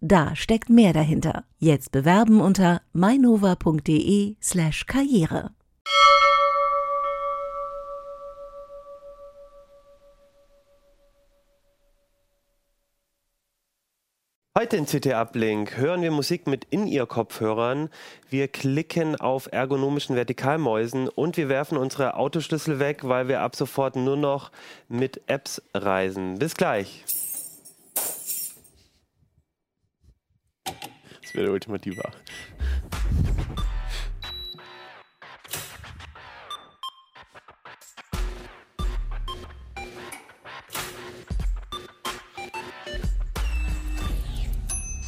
Da steckt mehr dahinter. Jetzt bewerben unter mainova.de slash karriere. Heute in CT Uplink hören wir Musik mit In-Ear-Kopfhörern. Wir klicken auf ergonomischen Vertikalmäusen und wir werfen unsere Autoschlüssel weg, weil wir ab sofort nur noch mit Apps reisen. Bis gleich. Das wäre der ultimative.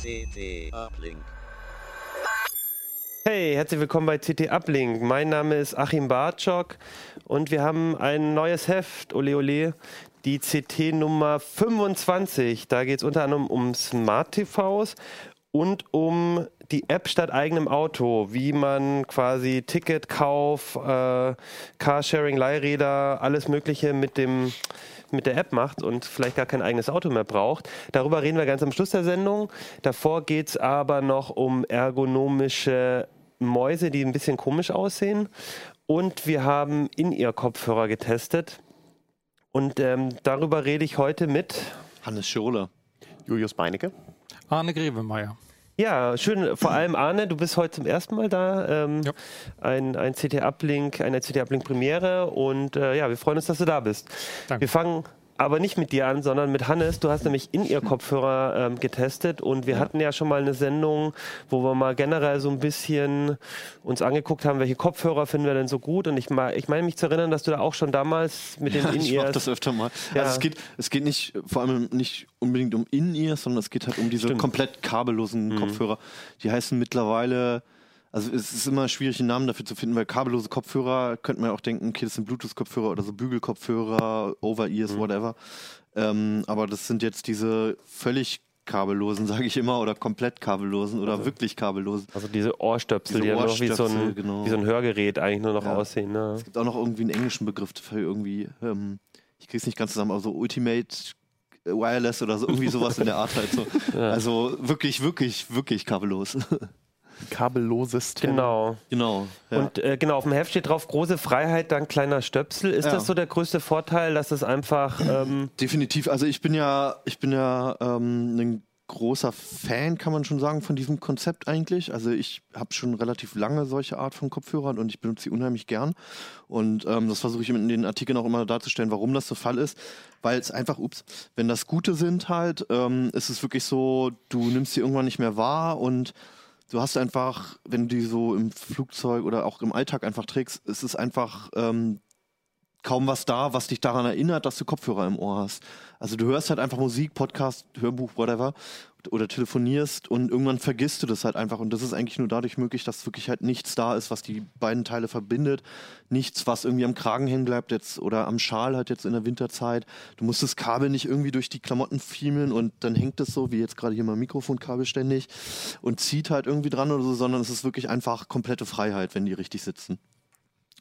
CT Uplink. Hey, herzlich willkommen bei CT Uplink. Mein Name ist Achim Bartschok und wir haben ein neues Heft, ole ole, die CT Nummer 25. Da geht es unter anderem um Smart TVs und um die App statt eigenem Auto, wie man quasi Ticketkauf, äh, Carsharing, Leihräder, alles Mögliche mit dem mit der App macht und vielleicht gar kein eigenes Auto mehr braucht. Darüber reden wir ganz am Schluss der Sendung. Davor geht es aber noch um ergonomische Mäuse, die ein bisschen komisch aussehen. Und wir haben in ihr Kopfhörer getestet. Und ähm, darüber rede ich heute mit Hannes Schorle. Julius Beinecke. Arne Grevemeier. Ja, schön. Vor allem Arne, du bist heute zum ersten Mal da. Ähm, Ja. Ein, ein CT-Uplink, eine CT-Uplink-Premiere und äh, ja, wir freuen uns, dass du da bist. Danke. Wir fangen aber nicht mit dir an, sondern mit Hannes. Du hast nämlich in ihr Kopfhörer ähm, getestet und wir hatten ja schon mal eine Sendung, wo wir mal generell so ein bisschen uns angeguckt haben, welche Kopfhörer finden wir denn so gut. Und ich, ich meine mich zu erinnern, dass du da auch schon damals mit den Ja, ich mache In-Ears das öfter mal. Ja. Also es geht, es geht nicht, vor allem nicht unbedingt um In-Ears, sondern es geht halt um diese Stimmt. komplett kabellosen Kopfhörer. Die heißen mittlerweile, also es ist immer schwierig, einen Namen dafür zu finden, weil kabellose Kopfhörer, könnte man ja auch denken, okay, das sind Bluetooth-Kopfhörer oder so Bügelkopfhörer, Over-Ears, whatever. Ähm, aber das sind jetzt diese völlig kabellosen, sage ich immer, oder komplett kabellosen oder wirklich kabellosen. also diese Ohrstöpsel, Diese die ja noch wie so, ein, genau. wie so ein Hörgerät eigentlich nur noch Ja. aussehen. Ne? Es gibt auch noch irgendwie einen englischen Begriff für irgendwie, ähm, ich krieg's nicht ganz zusammen, aber so Ultimate Wireless oder so, irgendwie sowas in der Art halt so. Also wirklich, wirklich, wirklich kabellos. Kabellosest. Genau. genau. Ja. Und äh, genau, auf dem Heft steht drauf, große Freiheit dank kleiner Stöpsel. Ist Ja. das so der größte Vorteil, dass es einfach, ähm, Definitiv. Also ich bin ja, ich bin ja ähm, ein großer Fan, kann man schon sagen, von diesem Konzept eigentlich. Also ich habe schon relativ lange solche Art von Kopfhörern und ich benutze sie unheimlich gern. Und ähm, das versuche ich in den Artikeln auch immer darzustellen, warum das der Fall ist. Weil es einfach, ups, wenn das Gute sind halt, ähm, ist es wirklich so, du nimmst sie irgendwann nicht mehr wahr und du hast einfach, wenn du die so im Flugzeug oder auch im Alltag einfach trägst, ist es einfach ähm, kaum was da, was dich daran erinnert, dass du Kopfhörer im Ohr hast. Also du hörst halt einfach Musik, Podcast, Hörbuch, whatever oder telefonierst und irgendwann vergisst du das halt einfach und das ist eigentlich nur dadurch möglich, dass wirklich halt nichts da ist, was die beiden Teile verbindet, nichts, was irgendwie am Kragen hängen bleibt jetzt oder am Schal halt jetzt in der Winterzeit. Du musst das Kabel nicht irgendwie durch die Klamotten fiemeln und dann hängt es so, wie jetzt gerade hier mein Mikrofonkabel ständig und zieht halt irgendwie dran oder so, sondern es ist wirklich einfach komplette Freiheit, wenn die richtig sitzen.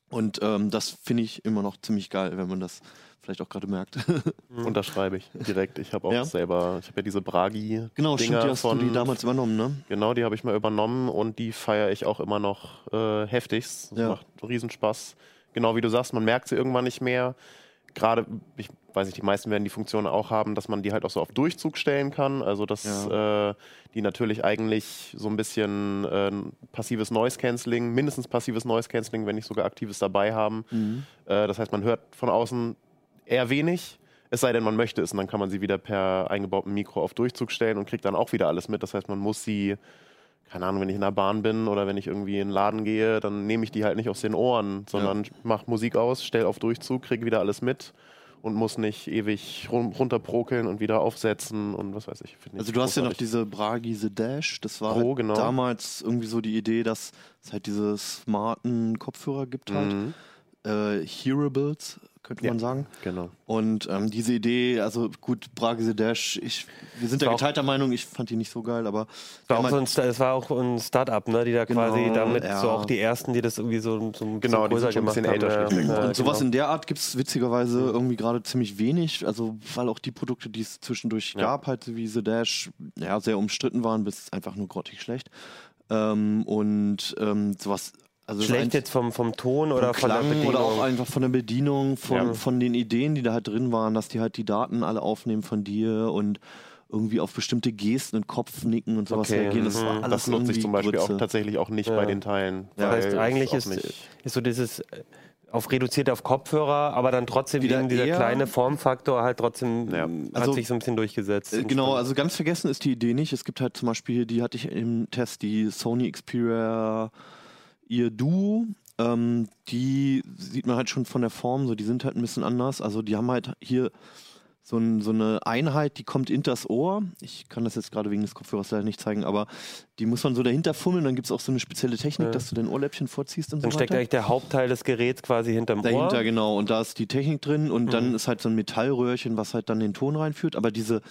Und ähm, das finde ich immer noch ziemlich geil, wenn man das vielleicht auch gerade merkt. Unterschreibe ich direkt. Ich habe auch Ja? selber, ich habe ja diese Bragi. genau, stimmt, die hast von, du die damals übernommen, ne? Genau, die habe ich mal übernommen und die feiere ich auch immer noch äh, heftigst. Das Ja. macht Riesenspaß. Genau wie du sagst, man merkt sie irgendwann nicht mehr. Gerade, ich weiß nicht, die meisten werden die Funktion auch haben, dass man die halt auch so auf Durchzug stellen kann. Also dass äh, die natürlich eigentlich so ein bisschen äh, passives Noise Cancelling, mindestens passives Noise Cancelling, wenn nicht sogar aktives dabei haben. Mhm. Äh, das heißt, man hört von außen eher wenig. Es sei denn, man möchte es und dann kann man sie wieder per eingebautem Mikro auf Durchzug stellen und kriegt dann auch wieder alles mit. Das heißt, man muss sie, keine Ahnung, wenn ich in der Bahn bin oder wenn ich irgendwie in den Laden gehe, dann nehme ich die halt nicht aus den Ohren, sondern mach Musik aus, stell auf Durchzug, kriege wieder alles mit und muss nicht ewig run runterprokeln und wieder aufsetzen und was weiß ich. Also du hast ja noch diese Bragi The Dash, das war Pro, halt genau. damals irgendwie so die Idee, dass es halt diese smarten Kopfhörer gibt halt. Mhm, Äh, Hearables, könnte Ja. man sagen. genau. Und ähm, diese Idee, also gut, Bragi The Dash, ich, wir sind da geteilter Meinung, ich fand die nicht so geil, aber War auch so ein, es war auch ein Start-up, ne, die da Genau, quasi damit ja. so auch die ersten, die das irgendwie so, so, Genau, so die größer ein gemacht bisschen haben. älter, ja. und Ja, Und sowas genau. in der Art gibt es witzigerweise irgendwie gerade ziemlich wenig. Also, weil auch die Produkte, die es zwischendurch Ja. gab, halt so wie The Dash, ja, sehr umstritten waren, bis einfach nur grottig schlecht. Ähm, und ähm, sowas. Also Schlecht jetzt vom, vom Ton oder von der Klang Bedienung. oder auch einfach von der Bedienung, von, Ja. von den Ideen, die da halt drin waren, dass die halt die Daten alle aufnehmen von dir und irgendwie auf bestimmte Gesten und Kopfnicken und sowas Okay, reagieren. Das mhm. war alles Das nutze ich zum Beispiel Grütze. auch tatsächlich auch nicht Ja. bei den Teilen. Das heißt, eigentlich ist, ist so dieses äh, auf reduziert auf Kopfhörer, aber dann trotzdem Wieder wegen dieser kleine Formfaktor halt trotzdem Ja. Also, hat sich so ein bisschen durchgesetzt. Äh, Genau, also ganz vergessen ist die Idee nicht. Es gibt halt zum Beispiel, die hatte ich im Test, die Sony Xperia Ear Duo. Ähm, die sieht man halt schon von der Form, so die sind halt ein bisschen anders. Also die haben halt hier so, ein, so eine Einheit, die kommt in das Ohr. Ich kann das jetzt gerade wegen des Kopfhörers leider nicht zeigen, aber die muss man so dahinter fummeln. Dann gibt es auch so eine spezielle Technik, Ja. dass du dein Ohrläppchen vorziehst und dann so steckt weiter. eigentlich der Hauptteil des Geräts quasi hinterm Dahinter, Ohr. genau. Und da ist die Technik drin und Mhm. dann ist halt so ein Metallröhrchen, was halt dann den Ton reinführt. Aber diese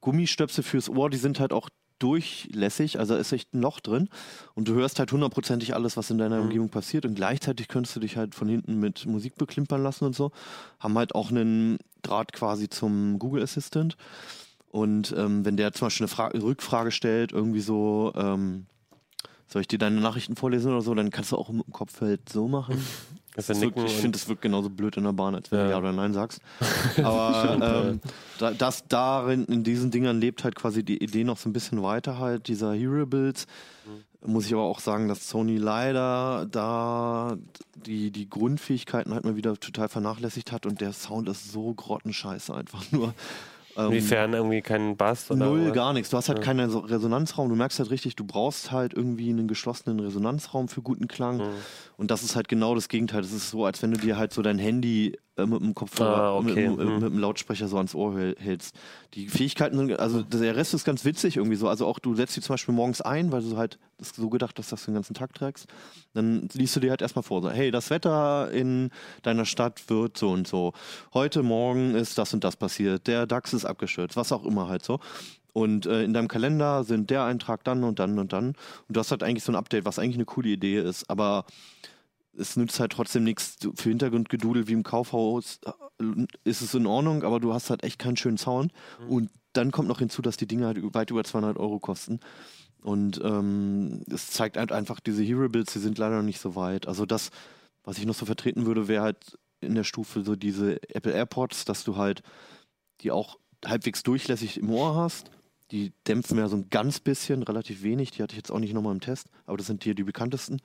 Gummistöpsel fürs Ohr, die sind halt auch durchlässig, also ist echt ein Loch drin und du hörst halt hundertprozentig alles, was in deiner Mhm. Umgebung passiert und gleichzeitig könntest du dich halt von hinten mit Musik beklimpern lassen und so. Haben halt auch einen Draht quasi zum Google Assistant und ähm, wenn der zum Beispiel eine Fra Rückfrage stellt, irgendwie so, ähm, soll ich dir deine Nachrichten vorlesen oder so, dann kannst du auch im Kopf halt so machen. Ist wirkt, nicken ich finde, das wirkt genauso blöd in der Bahn, als wenn Ja. du Ja oder Nein sagst. Aber ähm, da, das darin, in diesen Dingern lebt halt quasi die Idee noch so ein bisschen weiter halt, dieser Hearables. Muss ich aber auch sagen, dass Sony leider da die, die Grundfähigkeiten halt mal wieder total vernachlässigt hat und der Sound ist so grottenscheiße einfach nur. Ähm, Inwiefern irgendwie keinen Bass oder Null, was? gar nichts. Du hast halt keinen so Resonanzraum. Du merkst halt richtig, du brauchst halt irgendwie einen geschlossenen Resonanzraum für guten Klang. Mhm. Und das ist halt genau das Gegenteil. Das ist so, als wenn du dir halt so dein Handy äh, mit dem Kopfhörer, Ah, okay. mit, dem- Mhm. mit dem Lautsprecher so ans Ohr häl- hältst. Die Fähigkeiten sind, also der Rest ist ganz witzig irgendwie so. Also auch du setzt die zum Beispiel morgens ein, weil du halt das so gedacht hast, dass du den ganzen Tag trägst. Dann liest du dir halt erstmal vor, so, hey, das Wetter in deiner Stadt wird so und so. Heute Morgen ist das und das passiert. Der DAX ist abgestürzt, was auch immer halt so. Und äh, in deinem Kalender sind der Eintrag dann und dann und dann. Und du hast halt eigentlich so ein Update, was eigentlich eine coole Idee ist. Aber es nützt halt trotzdem nichts. Für Hintergrundgedudel wie im Kaufhaus äh, ist es in Ordnung, aber du hast halt echt keinen schönen Sound. Und dann kommt noch hinzu, dass die Dinge halt weit über 200 Euro kosten. Und ähm, es zeigt halt einfach, diese Hero-Builds, die sind leider noch nicht so weit. Also das, was ich noch so vertreten würde, wäre halt in der Stufe so diese Apple AirPods, dass du halt die auch halbwegs durchlässig im Ohr hast. Die dämpfen ja so ein ganz bisschen, relativ wenig. Die hatte ich jetzt auch nicht nochmal im Test, aber das sind hier die bekanntesten.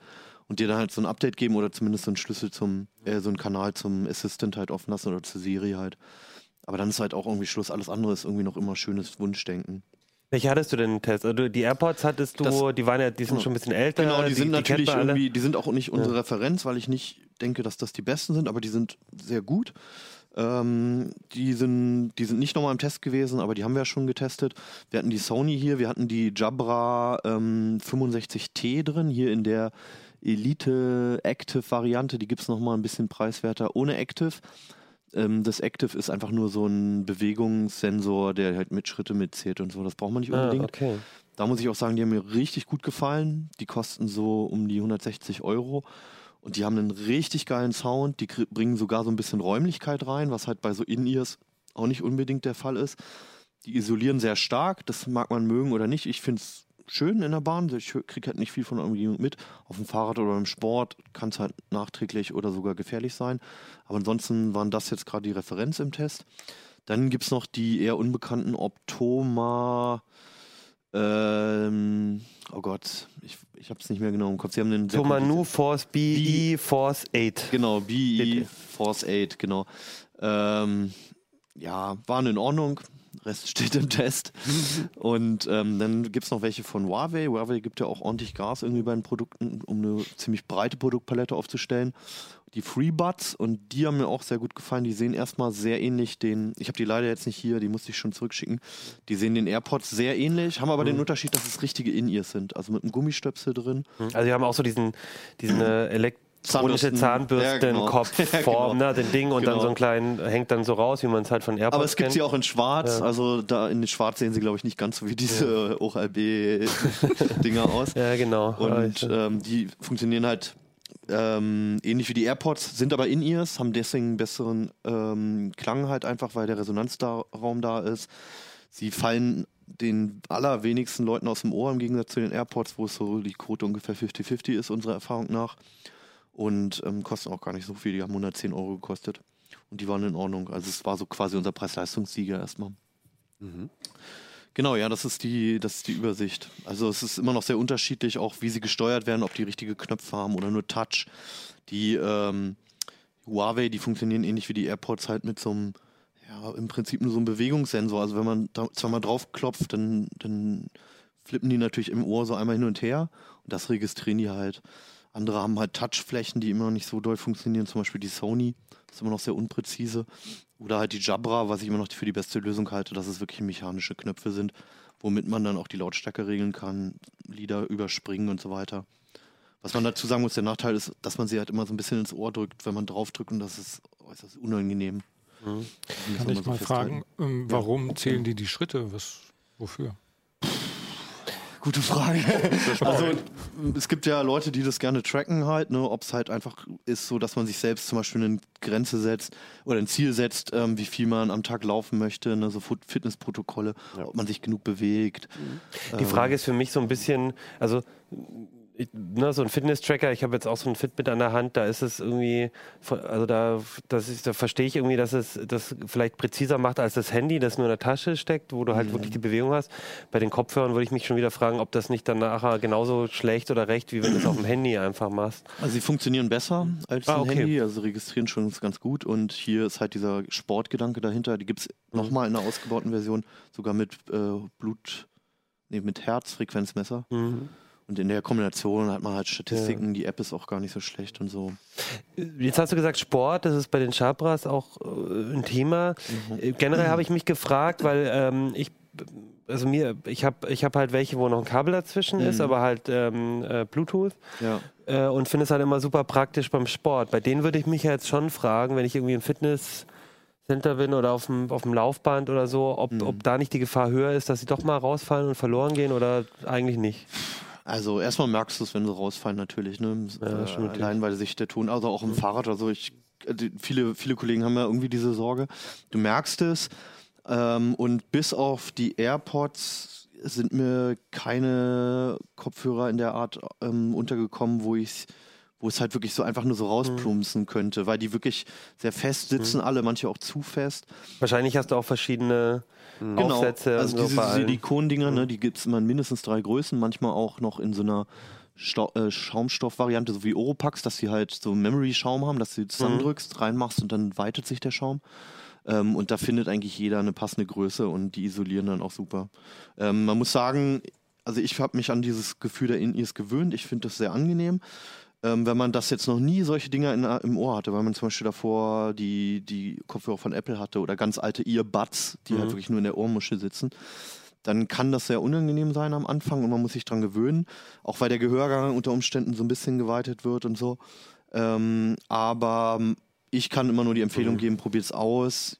Und dir dann halt so ein Update geben oder zumindest so einen Schlüssel zum, äh, so einen Kanal zum Assistant halt offen lassen oder zu Siri halt. Aber dann ist halt auch irgendwie Schluss. Alles andere ist irgendwie noch immer schönes Wunschdenken. Welche hattest du denn im Test? Also die AirPods hattest du, Das- die waren ja, die sind Genau. schon ein bisschen älter. Genau, die, sind kennt natürlich irgendwie, die sind auch nicht unsere Referenz, weil ich nicht denke, dass das die besten sind, aber die sind sehr gut. Ähm, die, sind, die sind nicht nochmal im Test gewesen, aber die haben wir ja schon getestet. Wir hatten die Sony hier, wir hatten die Jabra ähm, 65T drin, hier in der Elite Active Variante, die gibt es nochmal ein bisschen preiswerter ohne Active. Ähm, das Active ist einfach nur so ein Bewegungssensor, der halt mit Schritte mitzählt und so. Das braucht man nicht Ah, unbedingt. okay. Da muss ich auch sagen, die haben mir richtig gut gefallen. Die kosten so um die 160 Euro. Und die haben einen richtig geilen Sound. Die bringen sogar so ein bisschen Räumlichkeit rein, was halt bei so In-Ears auch nicht unbedingt der Fall ist. Die isolieren sehr stark. Das mag man mögen oder nicht. Ich finde es schön in der Bahn. Ich kriege halt nicht viel von der Umgebung mit. Auf dem Fahrrad oder im Sport kann es halt nachträglich oder sogar gefährlich sein. Aber ansonsten waren das jetzt gerade die Referenz im Test. Dann gibt es noch die eher unbekannten Optoma. Ähm, oh Gott, ich, ich habe es nicht mehr genau im Kopf. Sie haben sehr Tomanu Force BE Force 8. Genau, BE. Force 8, genau. Ähm, ja, waren in Ordnung. Rest steht im Test. Und ähm, dann gibt es noch welche von Huawei. Huawei gibt ja auch ordentlich Gas irgendwie bei den Produkten, um eine ziemlich breite Produktpalette aufzustellen. Die FreeBuds und die haben mir auch sehr gut gefallen. Die sehen erstmal sehr ähnlich den, ich habe die leider jetzt nicht hier, die musste ich schon zurückschicken. Die sehen den AirPods sehr ähnlich, haben aber den Unterschied, dass es richtige In-Ears sind. Also mit einem Gummistöpsel drin. Also die haben auch so diesen, diesen äh, elektronische Zahnbürsten. Ja, genau. Zahnbürstenkopfform, Ja, genau. ne, den Ding und dann Genau. so einen kleinen, hängt dann so raus, wie man es halt von AirPods Aber es gibt sie auch in Schwarz. Ja. Also da in Schwarz sehen sie, glaube ich, nicht ganz so wie diese ORB-Dinger aus. Ja, genau. Und Also, ähm, die funktionieren halt ähm, ähnlich wie die AirPods, sind aber In-Ears, haben deswegen einen besseren ähm, Klang halt einfach, weil der Resonanzraum da ist. Sie fallen den allerwenigsten Leuten aus dem Ohr im Gegensatz zu den AirPods, wo es so die Quote ungefähr 50-50 ist, unserer Erfahrung nach. Und ähm, kosten auch gar nicht so viel, die haben 110 Euro gekostet. Und die waren in Ordnung. Also es war so quasi unser Preis-Leistungssieger erstmal. Genau, ja, das ist die, das ist die Übersicht. Also es ist immer noch sehr unterschiedlich, auch wie sie gesteuert werden, ob die richtige Knöpfe haben oder nur Touch. Die ähm, Huawei, die funktionieren ähnlich wie die AirPods halt mit so einem, ja, im Prinzip nur so einem Bewegungssensor. Also wenn man da zweimal draufklopft, dann, dann flippen die natürlich im Ohr so einmal hin und her und das registrieren die halt. Andere haben halt Touchflächen, die immer noch nicht so doll funktionieren, zum Beispiel die Sony, ist immer noch sehr unpräzise. Oder halt die Jabra, was ich immer noch für die beste Lösung halte, dass es wirklich mechanische Knöpfe sind, womit man dann auch die Lautstärke regeln kann, Lieder überspringen und so weiter. Was man dazu sagen muss, der Nachteil ist, dass man sie halt immer so ein bisschen ins Ohr drückt, wenn man draufdrückt und das ist äußerst unangenehm. Muss Kann man ich so mal festhalten. fragen, ähm, warum zählen die die Schritte? Was, wofür? Gute Frage. Also es gibt ja Leute, die das gerne tracken halt, ne, ob es halt einfach ist, so dass man sich selbst zum Beispiel eine Grenze setzt oder ein Ziel setzt, ähm, wie viel man am Tag laufen möchte, ne, so Fitnessprotokolle, ob man sich genug bewegt. Die Frage ist für mich so ein bisschen, also ich, ne, so ein Fitness-Tracker, ich habe jetzt auch so ein Fitbit an der Hand, da ist es irgendwie, also da, das ist, da verstehe ich irgendwie, dass es das vielleicht präziser macht als das Handy, das nur in der Tasche steckt, wo du halt wirklich die Bewegung hast. Bei den Kopfhörern würde ich mich schon wieder fragen, ob das nicht dann nachher genauso schlecht oder recht, wie wenn du es auf dem Handy einfach machst. Also sie funktionieren besser als Ah, ein okay. Handy, also registrieren schon ganz gut und hier ist halt dieser Sportgedanke dahinter, die gibt es nochmal in einer ausgebauten Version, sogar mit äh, Blut, nee, mit Herzfrequenzmesser. Und in der Kombination hat man halt Statistiken, die App ist auch gar nicht so schlecht und so. Jetzt hast du gesagt Sport, das ist bei den Chabras auch äh, ein Thema. Äh, Generell habe ich mich gefragt, weil ähm, ich, also mir, ich habe ich hab halt welche, wo noch ein Kabel dazwischen ist, aber halt ähm, äh, Bluetooth. Ja. Äh, und finde es halt immer super praktisch beim Sport. Bei denen würde ich mich ja jetzt schon fragen, wenn ich irgendwie im Fitnesscenter bin oder auf dem, auf dem Laufband oder so, ob, ob da nicht die Gefahr höher ist, dass sie doch mal rausfallen und verloren gehen oder eigentlich nicht. Also erstmal merkst du es, wenn sie rausfallen natürlich, ne? Ja, äh, allein weil sich der Ton, also auch im Fahrrad oder so, ich, äh, viele, viele Kollegen haben ja irgendwie diese Sorge. Du merkst es ähm, und bis auf die AirPods sind mir keine Kopfhörer in der Art ähm, untergekommen, wo ich wo es halt wirklich so einfach nur so rausplumpsen könnte, weil die wirklich sehr fest sitzen, alle, manche auch zu fest. Wahrscheinlich hast du auch verschiedene Aufsätze. Also und so diese. Silikondinger, ne, die gibt es immer in mindestens drei Größen, manchmal auch noch in so einer Stau äh, Schaumstoffvariante, so wie Oropax, dass die halt so Memory-Schaum haben, dass du die zusammendrückst, reinmachst und dann weitet sich der Schaum. Ähm, und da findet eigentlich jeder eine passende Größe und die isolieren dann auch super. Ähm, man muss sagen, also ich habe mich an dieses Gefühl der In-Ears gewöhnt. Ich finde das sehr angenehm. Ähm, wenn man das jetzt noch nie solche Dinger in, im Ohr hatte, weil man zum Beispiel davor die, die Kopfhörer von Apple hatte oder ganz alte Earbuds, die halt wirklich nur in der Ohrmuschel sitzen, dann kann das sehr unangenehm sein am Anfang und man muss sich dran gewöhnen, auch weil der Gehörgang unter Umständen so ein bisschen geweitet wird und so. Ähm, aber ich kann immer nur die Empfehlung geben, probiert es aus.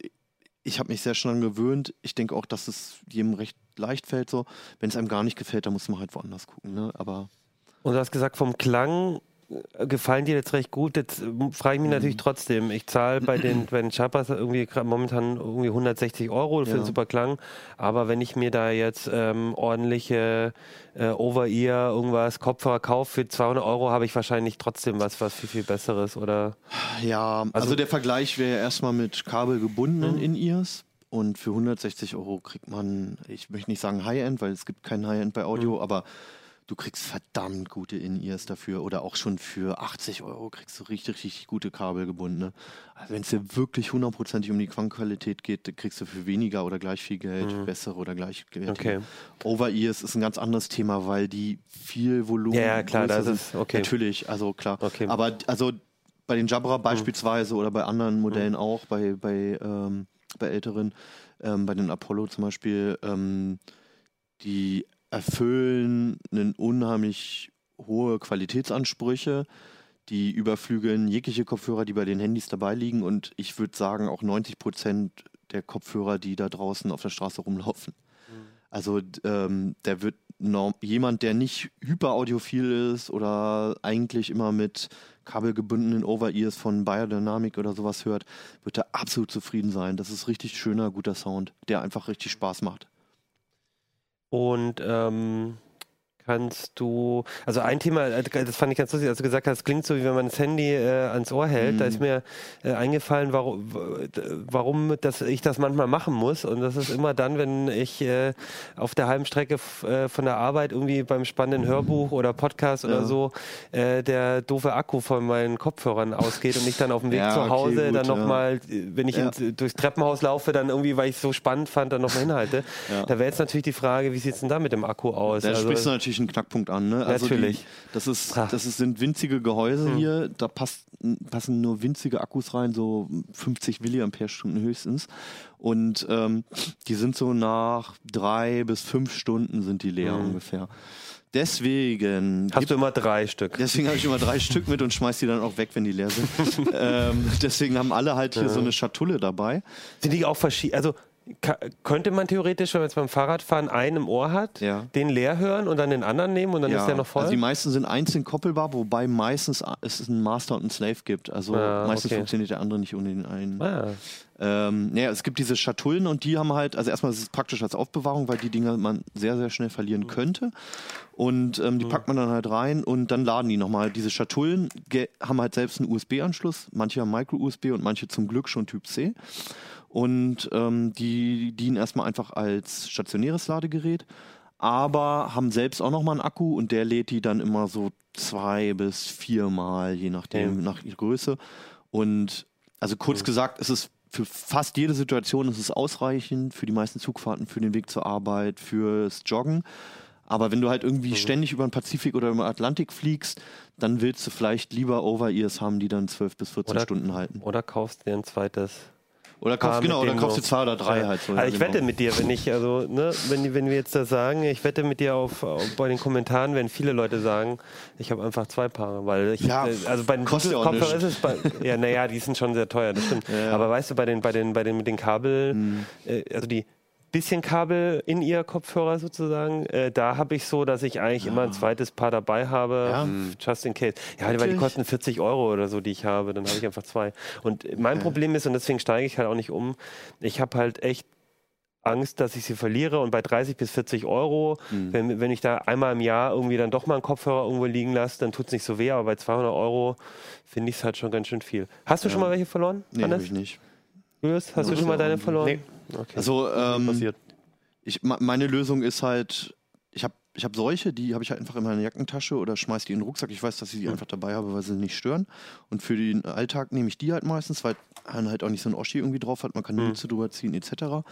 Ich habe mich sehr schnell gewöhnt. Ich denke auch, dass es jedem recht leicht fällt so. Wenn es einem gar nicht gefällt, dann muss man halt woanders gucken. Ne? Aber Und du hast gesagt, vom Klang gefallen dir jetzt recht gut. Jetzt äh, frage ich mich natürlich Mhm. trotzdem. Ich zahle bei den, bei den Chapas irgendwie momentan irgendwie 160 Euro für Ja. den super Klang. Aber wenn ich mir da jetzt ähm, ordentliche äh, Over-Ear irgendwas Kopfhörer kaufe für 200 Euro, habe ich wahrscheinlich trotzdem was, was viel, viel Besseres. Oder Ja, also, der Vergleich wäre erstmal mit kabelgebundenen Mhm. In-Ears. Und für 160 Euro kriegt man, ich möchte nicht sagen High-End, weil es gibt kein High-End bei Audio, Mhm. aber du kriegst verdammt gute In-Ears dafür oder auch schon für 80 Euro kriegst du richtig, richtig gute kabelgebundene. Also wenn es dir wirklich hundertprozentig um die Klangqualität geht, kriegst du für weniger oder gleich viel Geld, bessere oder gleich Geld. Mhm. Okay. Over-Ears ist ein ganz anderes Thema, weil die viel Volumen Ja, ja, klar, das ist- okay. Natürlich, also klar. Okay. Mhm. Aber also bei den Jabra beispielsweise oder bei anderen Modellen auch, bei, bei, ähm, bei älteren, ähm, bei den Apollo zum Beispiel, ähm, die erfüllen einen unheimlich hohe Qualitätsansprüche. Die überflügeln jegliche Kopfhörer, die bei den Handys dabei liegen und ich würde sagen auch 90 Prozent der Kopfhörer, die da draußen auf der Straße rumlaufen. Also d- ähm, der wird norm jemand, der nicht hyperaudiophil ist oder eigentlich immer mit kabelgebundenen Over-Ears von Biodynamic oder sowas hört, wird da absolut zufrieden sein. Das ist richtig schöner, guter Sound, der einfach richtig Spaß macht. Und ähm, kannst du, also ein Thema, äh, das fand ich ganz lustig, als du gesagt hast, es klingt so, wie wenn man das Handy äh, ans Ohr hält. Da Mhm. ist mir äh, eingefallen, warum, warum dass ich das manchmal machen muss. Und das ist immer dann, wenn ich äh, auf der halben Strecke äh, von der Arbeit irgendwie beim spannenden Hörbuch oder Podcast oder Ja. so äh, der doofe Akku von meinen Kopfhörern ausgeht und ich dann auf dem Weg Ja, zu okay, Hause gut, dann ja. nochmal, wenn ich Ja. ins, durchs Treppenhaus laufe, dann irgendwie, weil ich es so spannend fand, dann nochmal hinhalte. Ja. Da wäre jetzt natürlich die Frage, wie sieht es denn da mit dem Akku aus? Da Also- sprichst du natürlich einen Knackpunkt an. Ne? Also Natürlich. Die, das, ist, das ist, sind winzige Gehäuse Hm. hier. Da passt, passen nur winzige Akkus rein, so 50 Milliampere-Stunden höchstens. Und ähm, die sind so nach drei bis fünf Stunden sind die leer Hm. ungefähr. Deswegen Hast du immer drei Stück? Deswegen habe ich immer drei Stück mit und schmeiß die dann auch weg, wenn die leer sind. ähm, deswegen haben alle halt hier so eine Schatulle dabei. Sind die auch verschieden? Also könnte man theoretisch, wenn man jetzt beim Fahrradfahren einen im Ohr hat, Ja. den leer hören und dann den anderen nehmen und dann ist der noch voll? Also die meisten sind einzeln koppelbar, wobei meistens es einen Master und einen Slave gibt. Also Ah, meistens okay. funktioniert der andere nicht ohne den einen. ah, Ähm, naja, es gibt diese Schatullen und die haben halt, also erstmal ist es praktisch als Aufbewahrung, weil die Dinger man sehr, sehr schnell verlieren könnte. Und ähm, die packt man dann halt rein und dann laden die nochmal. Diese Schatullen haben halt selbst einen USB-Anschluss, manche haben Micro-USB und manche zum Glück schon Typ C. Und ähm, die dienen erstmal einfach als stationäres Ladegerät, aber haben selbst auch nochmal einen Akku und der lädt die dann immer so zwei bis viermal, je nachdem, Ja. nach ihrer Größe. Und also kurz gesagt, es ist für fast jede Situation ist es ausreichend, für die meisten Zugfahrten, für den Weg zur Arbeit, fürs Joggen. Aber wenn du halt irgendwie ständig über den Pazifik oder über den Atlantik fliegst, dann willst du vielleicht lieber Over-Ears haben, die dann 12 bis 14 Oder- Stunden halten. oder kaufst dir ein zweites. Oder kaufst, genau, oder kaufst du- zwei oder drei Ja. halt so. also ja, ich wette mit dir, wenn ich, also, ne, wenn, wenn wir jetzt das sagen, ich wette mit dir auf, auf bei den Kommentaren, werden viele Leute sagen, ich habe einfach zwei Paare, weil ich, Ja, äh, also bei den ja Kopfhörern ist es bei, ja, naja, die sind schon sehr teuer, das stimmt. Ja. Aber weißt du, bei den, bei den, bei den, mit den Kabel, Mhm. äh, also die bisschen Kabel in ihr Kopfhörer sozusagen, äh, da habe ich so, dass ich eigentlich immer ein zweites Paar dabei habe, Ja. f- just in case. Ja, weil die kosten 40 Euro oder so, die ich habe, dann habe ich einfach zwei. Und mein Problem ist, und deswegen steige ich halt auch nicht um, ich habe halt echt Angst, dass ich sie verliere und bei 30 bis 40 Euro, Hm. wenn, wenn ich da einmal im Jahr irgendwie dann doch mal einen Kopfhörer irgendwo liegen lasse, dann tut es nicht so weh, aber bei 200 Euro finde ich es halt schon ganz schön viel. Hast du schon mal welche verloren? Nee, hab Hannes? ich nicht. Julius, hast du schon mal deine und- verloren? Nee. Okay. Also, ähm, passiert. ich, meine Lösung ist halt, ich habe ich hab solche, die habe ich halt einfach in meiner Jackentasche oder schmeiß die in den Rucksack. Ich weiß, dass ich die einfach dabei habe, weil sie nicht stören. Und für den Alltag nehme ich die halt meistens, weil man halt auch nicht so ein Oschi irgendwie drauf hat. Man kann die Mhm. Mütze drüber ziehen etc.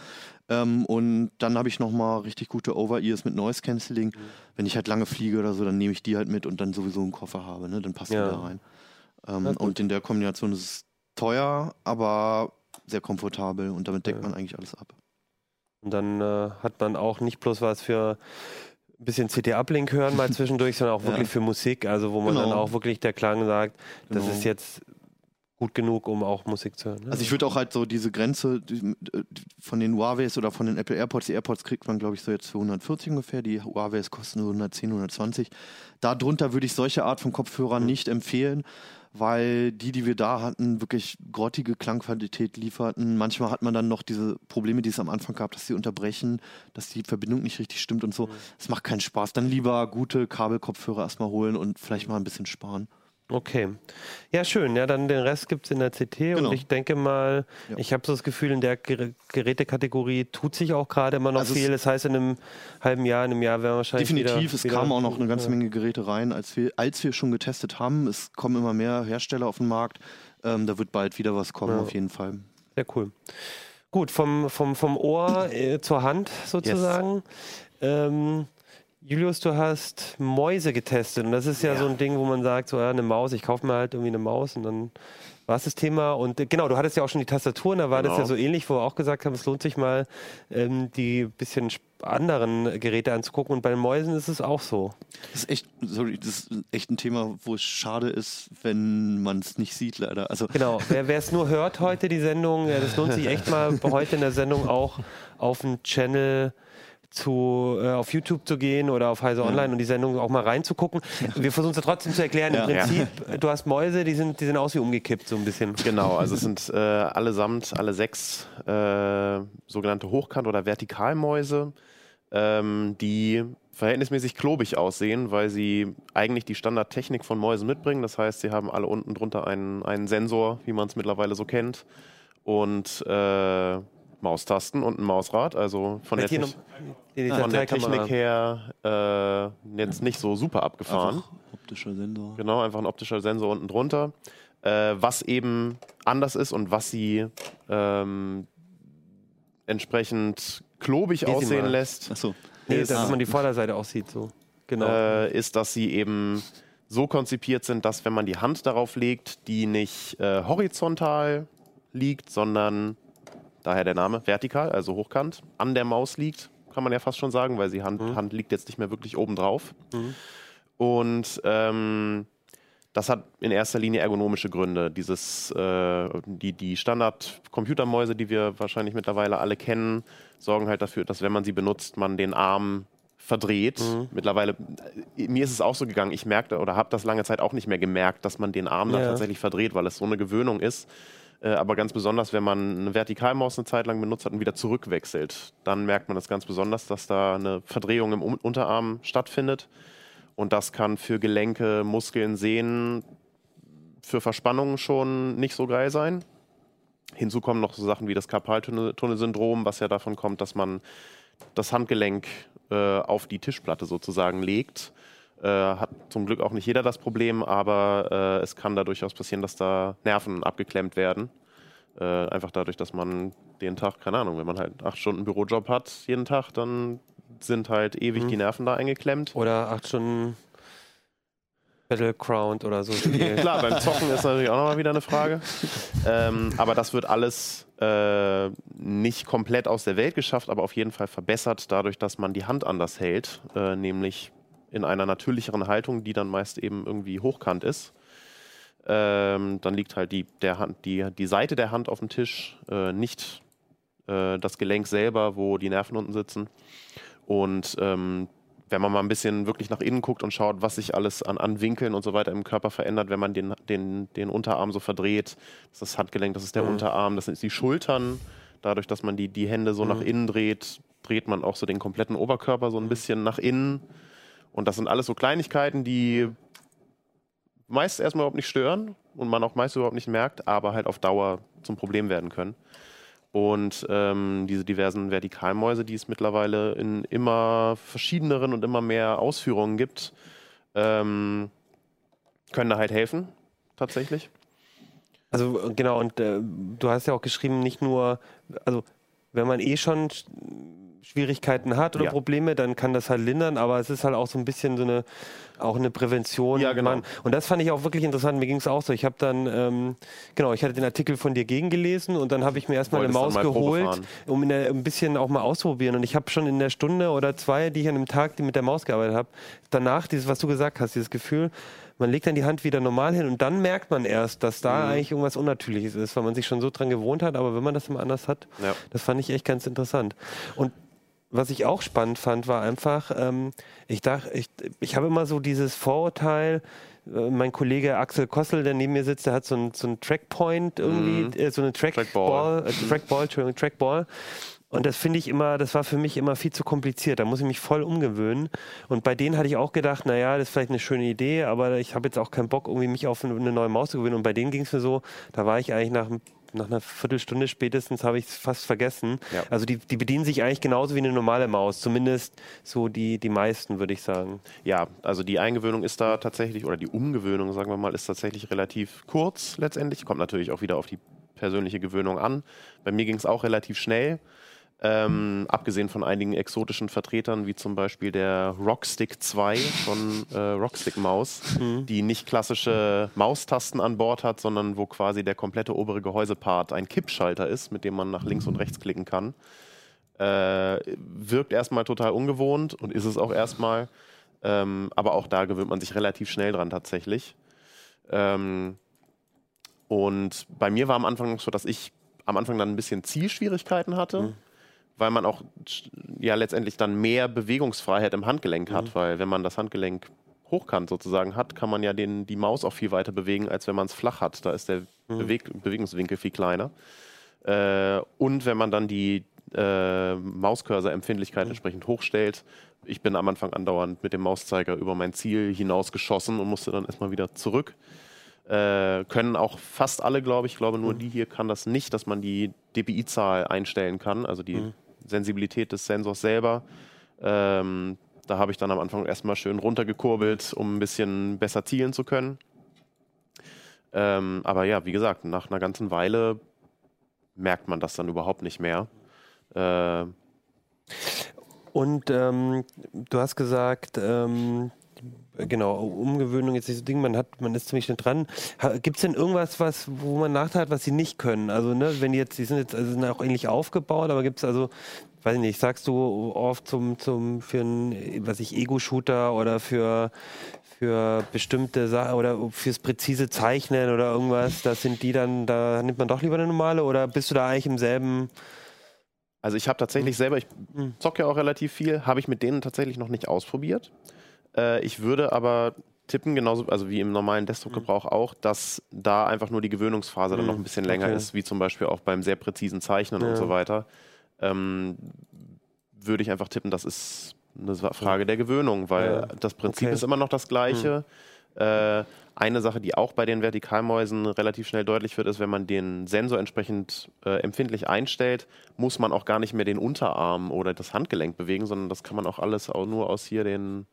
Ähm, und dann habe ich nochmal richtig gute Over-Ears mit Noise Cancelling. Wenn ich halt lange fliege oder so, dann nehme ich die halt mit und dann sowieso einen Koffer habe. Ne? Dann passt Ja. die da rein. Ähm, und in der Kombination ist es teuer, aber sehr komfortabel und damit deckt Ja. man eigentlich alles ab. Und dann äh, hat man auch nicht bloß was für ein bisschen CT-Uplink hören mal zwischendurch, sondern auch Ja. wirklich für Musik, also wo man Genau. dann auch wirklich der Klang sagt, das Genau. ist jetzt gut genug, um auch Musik zu hören. ne? Also ich würde auch halt so diese Grenze die, die, von den Huawei's oder von den Apple AirPods, die AirPods kriegt man glaube ich so jetzt für 140 ungefähr, die Huawei's kosten nur 110, 120. Darunter würde ich solche Art von Kopfhörern Mhm. nicht empfehlen, weil die, die wir da hatten, wirklich grottige Klangqualität lieferten. Manchmal hat man dann noch diese Probleme, die es am Anfang gab, dass sie unterbrechen, dass die Verbindung nicht richtig stimmt und Mhm. so. Es macht keinen Spaß. Dann lieber gute Kabelkopfhörer erstmal holen und vielleicht mal ein bisschen sparen. Okay. Ja, schön. Ja, dann den Rest gibt es in der CT Genau. und ich denke mal, Ja. ich habe so das Gefühl, in der Ger Gerätekategorie tut sich auch gerade immer noch Also viel. Das heißt, in einem halben Jahr, in einem Jahr werden wir wahrscheinlich. Definitiv, wieder, es wieder, kamen auch noch eine ganze. Menge Geräte rein, als wir, als wir schon getestet haben. Es kommen immer mehr Hersteller auf den Markt. Ähm, da wird bald wieder was kommen, Ja. auf jeden Fall. Sehr cool. Gut, vom, vom, vom Ohr äh, zur Hand sozusagen. Ähm, Julius, du hast Mäuse getestet und das ist ja, so ein Ding, wo man sagt, so ja, eine Maus, ich kaufe mir halt irgendwie eine Maus und dann war es das Thema. Und äh, genau, du hattest ja auch schon die Tastaturen, da war das Genau. ja so ähnlich, wo wir auch gesagt haben, es lohnt sich mal, ähm, die bisschen anderen Geräte anzugucken und bei den Mäusen ist es auch so. Das ist echt, sorry, das ist echt ein Thema, wo es schade ist, wenn man es nicht sieht, leider. Also Genau, wer es nur hört heute, die Sendung, ja, das lohnt sich echt mal heute in der Sendung auch auf den Channel zu, äh, auf YouTube zu gehen oder auf Heise Online und die Sendung auch mal reinzugucken. Wir versuchen es ja trotzdem zu erklären. Im Ja. Prinzip, du hast Mäuse, die sind, die sind aus wie umgekippt, so ein bisschen. Genau, also es sind äh, allesamt alle sechs äh, sogenannte Hochkant- oder Vertikalmäuse, ähm, die verhältnismäßig klobig aussehen, weil sie eigentlich die Standardtechnik von Mäusen mitbringen. Das heißt, sie haben alle unten drunter einen, einen Sensor, wie man es mittlerweile so kennt, und äh, Maustasten und ein Mausrad. Also von der, Techn- die von der. Technik her äh, jetzt nicht so super abgefahren. einfach optischer Sensor. Genau, einfach ein optischer Sensor unten drunter. Äh, was eben anders ist und was sie ähm, entsprechend klobig sie aussehen mal. lässt, Achso. Nee, ist- dass man die Vorderseite aussieht, so. Genau. äh, ist, dass sie eben so konzipiert sind, dass wenn man die Hand darauf legt, die nicht äh, horizontal liegt, sondern, daher der Name, vertikal, also hochkant, an der Maus liegt, kann man ja fast schon sagen, weil die Hand, Hand liegt jetzt nicht mehr wirklich oben drauf. Und ähm, das hat in erster Linie ergonomische Gründe. Dieses, äh, die, die Standard-Computermäuse, die wir wahrscheinlich mittlerweile alle kennen, sorgen halt dafür, dass wenn man sie benutzt, man den Arm verdreht. Mittlerweile, äh, mir ist es auch so gegangen, ich merkte oder habe das lange Zeit auch nicht mehr gemerkt, dass man den Arm da Ja. tatsächlich verdreht, weil es so eine Gewöhnung ist. Äh, aber ganz besonders, wenn man eine Vertikalmaus eine Zeit lang benutzt hat und wieder zurückwechselt, dann merkt man das ganz besonders, dass da eine Verdrehung im Unterarm stattfindet. Und das kann für Gelenke, Muskeln, Sehnen, für Verspannungen schon nicht so geil sein. Hinzu kommen noch so Sachen wie das Karpaltunnelsyndrom, was ja davon kommt, dass man das Handgelenk äh, auf die Tischplatte sozusagen legt. Äh, hat zum Glück auch nicht jeder das Problem, aber äh, es kann da durchaus passieren, dass da Nerven abgeklemmt werden. Äh, einfach dadurch, dass man den Tag, keine Ahnung, wenn man halt acht Stunden Bürojob hat jeden Tag, dann sind halt ewig die Nerven da eingeklemmt. Oder acht Stunden Battleground oder so. Klar, beim Zocken ist natürlich auch nochmal wieder eine Frage. Ähm, aber das wird alles äh, nicht komplett aus der Welt geschafft, aber auf jeden Fall verbessert, dadurch, dass man die Hand anders hält, äh, nämlich in einer natürlicheren Haltung, die dann meist eben irgendwie hochkant ist. Ähm, dann liegt halt die, der Hand, die, die Seite der Hand auf dem Tisch, äh, nicht äh, das Gelenk selber, wo die Nerven unten sitzen. Und ähm, wenn man mal ein bisschen wirklich nach innen guckt und schaut, was sich alles an, an Winkeln und so weiter im Körper verändert, wenn man den, den, den Unterarm so verdreht, das ist das Handgelenk, das ist der Unterarm, das sind die Schultern. Dadurch, dass man die, die Hände so nach innen dreht, dreht man auch so den kompletten Oberkörper so ein bisschen nach innen. Und das sind alles so Kleinigkeiten, die meist erstmal überhaupt nicht stören und man auch meist überhaupt nicht merkt, aber halt auf Dauer zum Problem werden können. Und ähm, diese diversen Vertikalmäuse, die es mittlerweile in immer verschiedeneren und immer mehr Ausführungen gibt, ähm, können da halt helfen, tatsächlich. Also äh, genau, und äh, du hast ja auch geschrieben, nicht nur, also wenn man eh schon Sch- Schwierigkeiten hat oder Ja. Probleme, dann kann das halt lindern, aber es ist halt auch so ein bisschen so eine, auch eine Prävention. Ja, genau. Man, und das fand ich auch wirklich interessant, mir ging es auch so. Ich habe dann, ähm, genau, ich hatte den Artikel von dir gegengelesen und dann habe ich mir erstmal eine Maus mal geholt, um in der, ein bisschen auch mal auszuprobieren. Und ich habe schon in der Stunde oder zwei, die ich an dem Tag die mit der Maus gearbeitet habe, danach dieses, was du gesagt hast, dieses Gefühl, man legt dann die Hand wieder normal hin und dann merkt man erst, dass da Mhm. eigentlich irgendwas Unnatürliches ist, weil man sich schon so dran gewohnt hat. Aber wenn man das immer anders hat, Ja. das fand ich echt ganz interessant. Und was ich auch spannend fand, war einfach, ähm, ich dachte, ich, ich habe immer so dieses Vorurteil, äh, mein Kollege Axel Kossel, der neben mir sitzt, der hat so ein, so ein Trackpoint irgendwie, äh, so eine Trackball, Trackball. äh, Trackball, Entschuldigung, Trackball. Und das finde ich immer, das war für mich immer viel zu kompliziert. Da muss ich mich voll umgewöhnen. Und bei denen hatte ich auch gedacht, naja, das ist vielleicht eine schöne Idee, aber ich habe jetzt auch keinen Bock, irgendwie mich auf eine neue Maus zu gewöhnen. Und bei denen ging es mir so, da war ich eigentlich nach nach einer Viertelstunde spätestens habe ich es fast vergessen. Ja. Also die, die bedienen sich eigentlich genauso wie eine normale Maus, zumindest so die, die meisten, würde ich sagen. Ja, also die Eingewöhnung ist da tatsächlich, oder die Umgewöhnung, sagen wir mal, ist tatsächlich relativ kurz letztendlich. Kommt natürlich auch wieder auf die persönliche Gewöhnung an. Bei mir ging es auch relativ schnell. Ähm, abgesehen von einigen exotischen Vertretern, wie zum Beispiel der Rockstick 2 von äh, Rockstick Maus, die nicht klassische Maustasten an Bord hat, sondern wo quasi der komplette obere Gehäusepart ein Kippschalter ist, mit dem man nach links und rechts klicken kann. Äh, wirkt erstmal total ungewohnt und ist es auch erstmal. Ähm, aber auch da gewöhnt man sich relativ schnell dran tatsächlich. Ähm, und bei mir war am Anfang so, dass ich am Anfang dann ein bisschen Zielschwierigkeiten hatte, weil man auch ja letztendlich dann mehr Bewegungsfreiheit im Handgelenk hat, weil wenn man das Handgelenk hochkant sozusagen hat, kann man ja den, die Maus auch viel weiter bewegen, als wenn man es flach hat. Da ist der Beweg Bewegungswinkel viel kleiner. Äh, und wenn man dann die äh, Mauscursor-Empfindlichkeit entsprechend hochstellt, ich bin am Anfang andauernd mit dem Mauszeiger über mein Ziel hinausgeschossen und musste dann erstmal wieder zurück. Äh, können auch fast alle, glaube ich. Ich glaube, nur die hier kann das nicht, dass man die DPI-Zahl einstellen kann, also die Sensibilität des Sensors selber. Ähm, da habe ich dann am Anfang erstmal schön runtergekurbelt, um ein bisschen besser zielen zu können. Ähm, aber ja, wie gesagt, nach einer ganzen Weile merkt man das dann überhaupt nicht mehr. Äh, Und ähm, du hast gesagt, ähm, genau, Umgewöhnung jetzt nicht so Ding, man hat, man ist ziemlich schnell dran. Gibt es denn irgendwas, was, wo man Nachteil hat, was sie nicht können? Also, ne, wenn die jetzt, die sind jetzt also sind auch ähnlich aufgebaut, aber gibt es also, weiß ich nicht, sagst du oft zum, zum für einen, was ich, Ego-Shooter oder für für bestimmte Sachen oder fürs präzise Zeichnen oder irgendwas, das sind die dann, da nimmt man doch lieber eine normale oder bist du da eigentlich im selben Also ich habe tatsächlich selber, ich zocke ja auch relativ viel, habe ich mit denen tatsächlich noch nicht ausprobiert. Äh, ich würde aber tippen, genauso, also wie im normalen Desktop-Gebrauch auch, dass da einfach nur die Gewöhnungsphase dann noch ein bisschen länger Okay. ist, wie zum Beispiel auch beim sehr präzisen Zeichnen Ja. und so weiter. Ähm, würde ich einfach tippen, das ist eine Frage der Gewöhnung, weil Ja. das Prinzip Okay. ist immer noch das gleiche. Äh, eine Sache, die auch bei den Vertikalmäusen relativ schnell deutlich wird, ist, wenn man den Sensor entsprechend äh, empfindlich einstellt, muss man auch gar nicht mehr den Unterarm oder das Handgelenk bewegen, sondern das kann man auch alles auch nur aus hier den,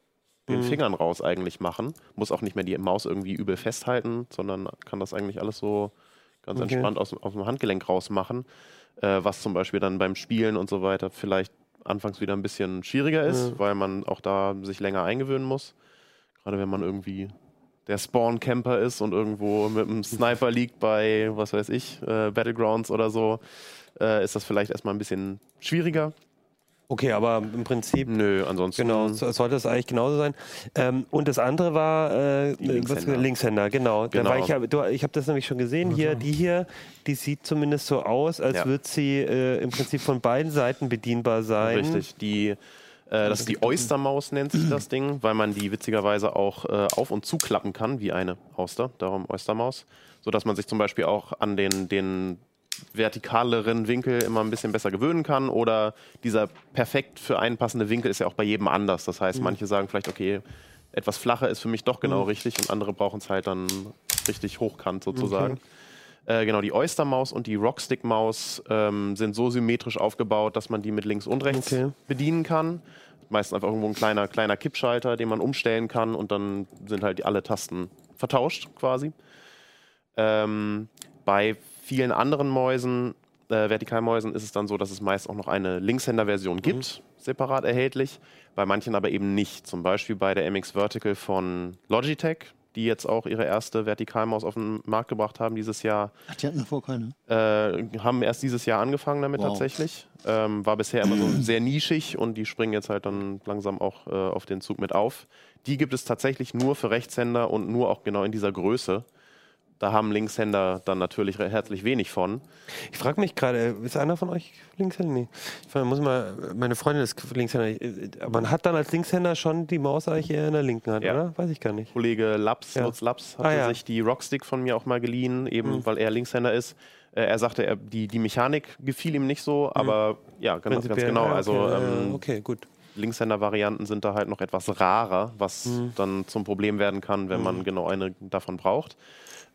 den Fingern raus eigentlich machen. Muss auch nicht mehr die Maus irgendwie übel festhalten, sondern kann das eigentlich alles so ganz Okay. entspannt aus, aus dem Handgelenk raus machen. Äh, was zum Beispiel dann beim Spielen und so weiter vielleicht anfangs wieder ein bisschen schwieriger ist, weil man auch da sich länger eingewöhnen muss. Gerade wenn man irgendwie der Spawn-Camper ist und irgendwo mit einem Sniper liegt bei, was weiß ich, äh, Battlegrounds oder so, äh, ist das vielleicht erstmal ein bisschen schwieriger. Okay, aber im Prinzip Nö, ansonsten. Genau, so, sollte es eigentlich genauso sein. Ähm, und das andere war äh, Linkshänder. Was, Linkshänder, genau. Da Genau. war ich ja- du- ich habe das nämlich schon gesehen. Hier, die hier, die sieht zumindest so aus, als Ja. würde sie äh, im Prinzip von beiden Seiten bedienbar sein. Richtig. Die, äh, das ist die Oystermaus, nennt sich das Ding, weil man die witzigerweise auch äh, auf- und zuklappen kann, wie eine Auster, darum Oystermaus. Sodass man sich zum Beispiel auch an den, den vertikaleren Winkel immer ein bisschen besser gewöhnen kann. Oder dieser perfekt für einen passende Winkel ist ja auch bei jedem anders. Das heißt, manche sagen vielleicht, okay, etwas flacher ist für mich doch genau richtig und andere brauchen es halt dann richtig hochkant sozusagen. Äh, genau, die Oystermaus und die Rockstick-Maus ähm, sind so symmetrisch aufgebaut, dass man die mit links und rechts Okay. bedienen kann. Meistens einfach irgendwo ein kleiner, kleiner Kippschalter, den man umstellen kann und dann sind halt alle Tasten vertauscht quasi. Ähm, bei vielen anderen Mäusen, äh, Vertikalmäusen, ist es dann so, dass es meist auch noch eine Linkshänder-Version gibt, separat erhältlich. Bei manchen aber eben nicht. Zum Beispiel bei der MX Vertical von Logitech, die jetzt auch ihre erste Vertikalmaus auf den Markt gebracht haben dieses Jahr. Ach, die hatten davor keine. Äh, haben erst dieses Jahr angefangen damit Wow. tatsächlich. Ähm, war bisher immer so sehr nischig und die springen jetzt halt dann langsam auch äh, auf den Zug mit auf. Die gibt es tatsächlich nur für Rechtshänder und nur auch genau in dieser Größe. Da haben Linkshänder dann natürlich herzlich wenig von. Ich frage mich gerade, ist einer von euch Linkshänder? Nee. Ich muss mal, meine Freundin ist Linkshänder. Aber man hat dann als Linkshänder schon die Maus eigentlich eher in der linken Hand, Ja. oder? Weiß ich gar nicht. Kollege Laps, Ja. Lutz Laps, hatte Ah, ja. sich die Rockstick von mir auch mal geliehen, eben Mhm. weil er Linkshänder ist. Äh, Er sagte, er, die, die Mechanik gefiel ihm nicht so, aber ja, genau, ganz Prinzipiell, genau. ja, okay, Also ja, ähm, okay, gut. Linkshänder-Varianten sind da halt noch etwas rarer, was Mhm. dann zum Problem werden kann, wenn man genau eine davon braucht.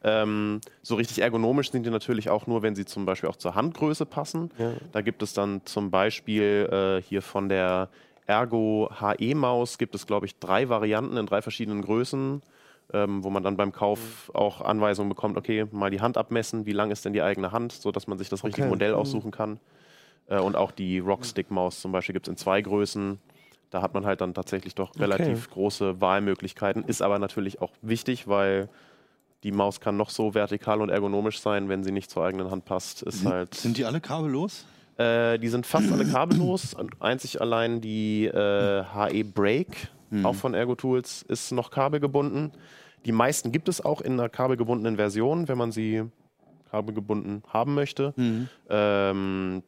Ähm, so richtig ergonomisch sind die natürlich auch nur, wenn sie zum Beispiel auch zur Handgröße passen. Ja. Da gibt es dann zum Beispiel äh, hier von der Ergo HE-Maus gibt es, glaube ich, drei Varianten in drei verschiedenen Größen, ähm, wo man dann beim Kauf auch Anweisungen bekommt, okay, mal die Hand abmessen, wie lang ist denn die eigene Hand, sodass man sich das richtige Okay. Modell Mhm. aussuchen kann. Äh, und auch die Rockstick-Maus zum Beispiel gibt es in zwei Größen. Da hat man halt dann tatsächlich doch relativ große Wahlmöglichkeiten. Ist aber natürlich auch wichtig, weil die Maus kann noch so vertikal und ergonomisch sein, wenn sie nicht zur eigenen Hand passt. Ist Sind, halt. sind die alle kabellos? Äh, die sind fast alle kabellos. Und Einzig allein die äh, HE Brake, auch von Ergo Tools, ist noch kabelgebunden. Die meisten gibt es auch in einer kabelgebundenen Version, wenn man sie kabelgebunden haben möchte. Ähm,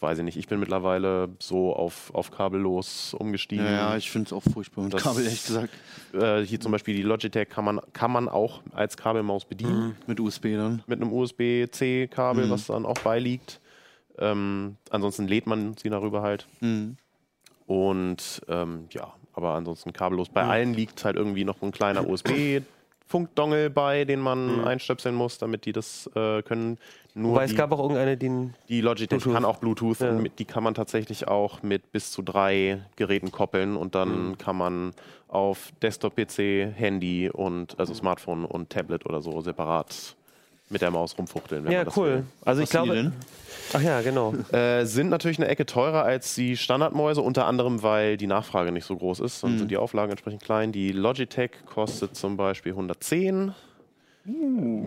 weiß ich nicht, ich bin mittlerweile so auf, auf kabellos umgestiegen. Ja, ja ich finde es auch furchtbar. Und Das- Kabel, ehrlich gesagt, Äh, hier zum Beispiel die Logitech kann man, kann man auch als Kabelmaus bedienen. mit USB dann. mit einem USB-C-Kabel, Mhm. was dann auch beiliegt. Ähm, ansonsten lädt man sie darüber halt. Mhm. Und ähm, ja, aber ansonsten kabellos. Bei allen liegt halt irgendwie noch ein kleiner USB-Funkdongel bei, den man einstöpseln muss, damit die das äh, können. Nur Wobei die, es gab auch irgendeine, die die Logitech Bluetooth. kann auch Bluetooth Ja. und mit, die kann man tatsächlich auch mit bis zu drei Geräten koppeln und dann Mhm. kann man auf Desktop-PC, Handy und also Smartphone und Tablet oder so separat mit der Maus rumfuchteln. Wenn Ja, man das cool. will. Also ich Was glaube. denn? Ach ja, genau. Äh, sind natürlich eine Ecke teurer als die Standardmäuse, unter anderem, weil die Nachfrage nicht so groß ist. Dann sind die Auflagen entsprechend klein. Die Logitech kostet zum Beispiel 110.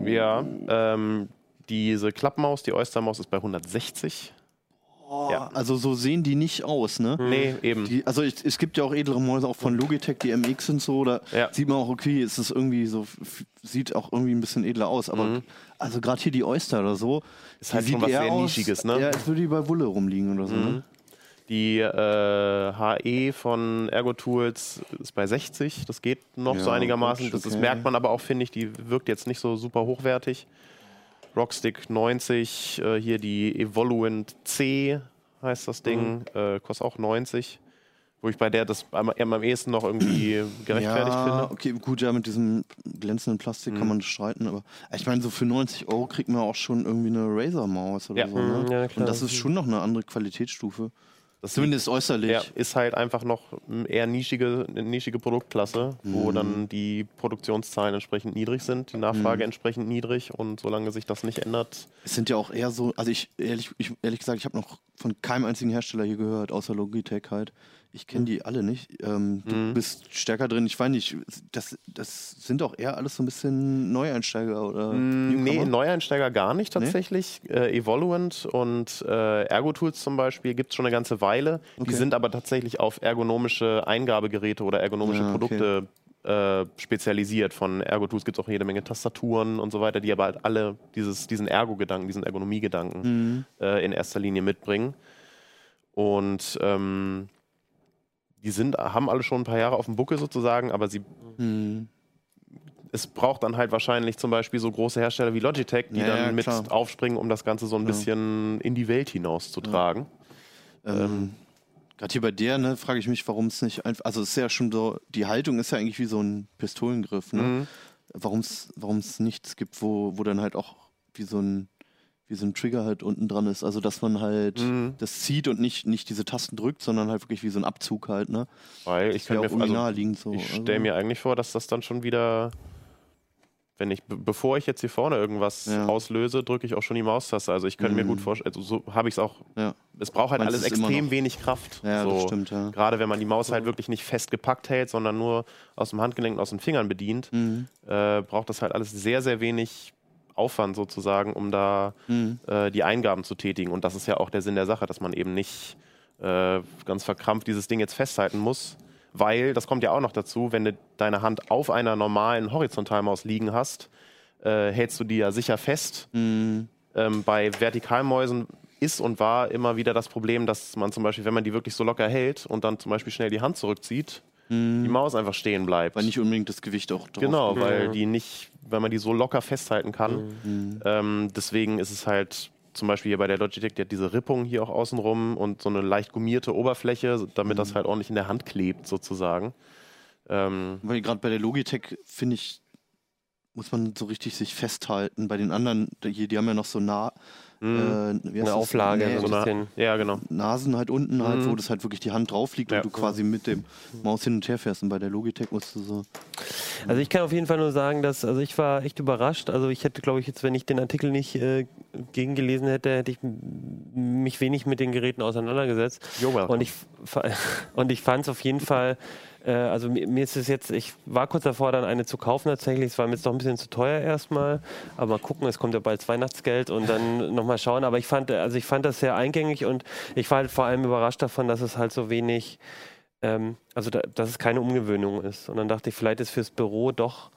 Ja. Ähm, diese Klappmaus, die Oystermaus, ist bei 160. Ja. Also so sehen die nicht aus, ne? Nee, eben. Die, also es, es gibt ja auch edlere Mäuse, auch von Logitech, die MX sind so, da Ja. sieht man auch, okay, es ist irgendwie so, sieht auch irgendwie ein bisschen edler aus, aber also gerade hier die Oyster oder so, Mhm. Ist halt schon was sehr aus, Nischiges, ne? Ja, als würde die bei Wulle rumliegen oder so, Mhm. ne? Die äh, HE von Ergo Tools ist bei 60. Das geht noch so Ja, einigermaßen. gut, Das, das okay. merkt man aber auch, finde ich. Die wirkt jetzt nicht so super hochwertig. Rockstick 90, äh, hier die Evoluent C heißt das Ding, Mhm. äh, kostet auch 90. Wo ich bei der das am, am ehesten noch irgendwie gerechtfertigt ja, finde. okay, gut, ja, mit diesem glänzenden Plastik kann man streiten, aber ich meine, so für 90 Euro kriegt man auch schon irgendwie eine Razer-Maus oder Ja. so, ne? Mhm, ja, klar. Und das ist schon noch eine andere Qualitätsstufe. Das Zumindest äußerlich. Ja, ist halt einfach noch eher nischige, nischige Produktklasse, wo Mhm. dann die Produktionszahlen entsprechend niedrig sind, die Nachfrage Mhm. entsprechend niedrig und solange sich das nicht ändert, Es sind ja auch eher so, also ich ehrlich, ich, ehrlich gesagt, ich habe noch von keinem einzigen Hersteller hier gehört, außer Logitech halt. Ich kenne die alle nicht. Ähm, du Mhm. bist stärker drin. Ich weiß nicht, das, das sind auch eher alles so ein bisschen Neueinsteiger oder. Mm, Nee? Neueinsteiger gar nicht tatsächlich. Äh, Evoluent und äh, Ergo-Tools zum Beispiel gibt es schon eine ganze Weile. Die Okay. sind aber tatsächlich auf ergonomische Eingabegeräte oder ergonomische Ja, okay. Produkte äh, spezialisiert. Von Ergo-Tools gibt es auch jede Menge Tastaturen und so weiter, die aber halt alle dieses, diesen Ergo-Gedanken, diesen Ergonomie-Gedanken Mhm. äh, in erster Linie mitbringen. Und ähm, die sind, haben alle schon ein paar Jahre auf dem Buckel sozusagen, aber sie Mhm. es braucht dann halt wahrscheinlich zum Beispiel so große Hersteller wie Logitech, die Ja, dann ja, mit klar. aufspringen, um das Ganze so ein Ja. bisschen in die Welt hinauszutragen. Ähm, Gerade hier bei der, ne, frage ich mich, warum es nicht einfach. Also es ist ja schon so, die Haltung ist ja eigentlich wie so ein Pistolengriff, ne? Mhm. Warum es nichts gibt, wo, wo dann halt auch wie so ein wie so ein Trigger halt unten dran ist. Also dass man halt Mhm. das zieht und nicht, nicht diese Tasten drückt, sondern halt wirklich wie so ein Abzug halt, ne? Weil ich Das kann wäre mir, also, naheliegend so. ich also. stelle mir eigentlich vor, dass das dann schon wieder, wenn ich, be- bevor ich jetzt hier vorne irgendwas Ja. auslöse, drücke ich auch schon die Maustaste. Also ich könnte mir Mhm. gut vorstellen, also so habe ich es auch. Ja. Es braucht halt Meinst alles extrem wenig Kraft. Ja, so. das stimmt, ja. Gerade wenn man die Maus halt wirklich nicht fest gepackt hält, sondern nur aus dem Handgelenk und aus den Fingern bedient, Mhm. äh, braucht das halt alles sehr, sehr wenig Aufwand sozusagen, um da Mhm. äh, die Eingaben zu tätigen. Und das ist ja auch der Sinn der Sache, dass man eben nicht äh, ganz verkrampft dieses Ding jetzt festhalten muss. Weil, das kommt ja auch noch dazu, wenn du deine Hand auf einer normalen Horizontalmaus liegen hast, äh, hältst du die ja sicher fest. Mhm. Ähm, bei Vertikalmäusen ist und war immer wieder das Problem, dass man zum Beispiel, wenn man die wirklich so locker hält und dann zum Beispiel schnell die Hand zurückzieht, die Maus einfach stehen bleibt. Weil nicht unbedingt das Gewicht auch drauf Genau, geht. weil die nicht, weil man die so locker festhalten kann. Ähm, deswegen ist es halt zum Beispiel hier bei der Logitech, die hat diese Rippung hier auch außenrum und so eine leicht gummierte Oberfläche, damit das halt ordentlich in der Hand klebt sozusagen. Ähm, Weil gerade bei der Logitech, finde ich, muss man so richtig sich festhalten. Bei den anderen, hier, die haben ja noch so nah, äh, wie heißt Eine? Auflage, Nee, so ein bisschen. ja, genau. Nasen halt unten halt, wo das halt wirklich die Hand drauf liegt Ja. und du quasi mit dem Maus hin und her fährst. Und bei der Logitech musst du so. Also ich kann auf jeden Fall nur sagen, dass also ich war echt überrascht. Also ich hätte, glaube ich, jetzt, wenn ich den Artikel nicht äh, gegengelesen hätte, hätte ich mich wenig mit den Geräten auseinandergesetzt. You're welcome. Und ich und ich fand es auf jeden Fall. Äh, also mir, mir ist es jetzt, ich war kurz davor, dann eine zu kaufen tatsächlich. Es war mir jetzt doch ein bisschen zu teuer erstmal. Aber mal gucken, es kommt ja bald Weihnachtsgeld und dann nochmal schauen. Aber ich fand, also ich fand das sehr eingängig und ich war halt vor allem überrascht davon, dass es halt so wenig ähm, also da, dass es keine Umgewöhnung ist. Und dann dachte ich, vielleicht ist fürs Büro doch,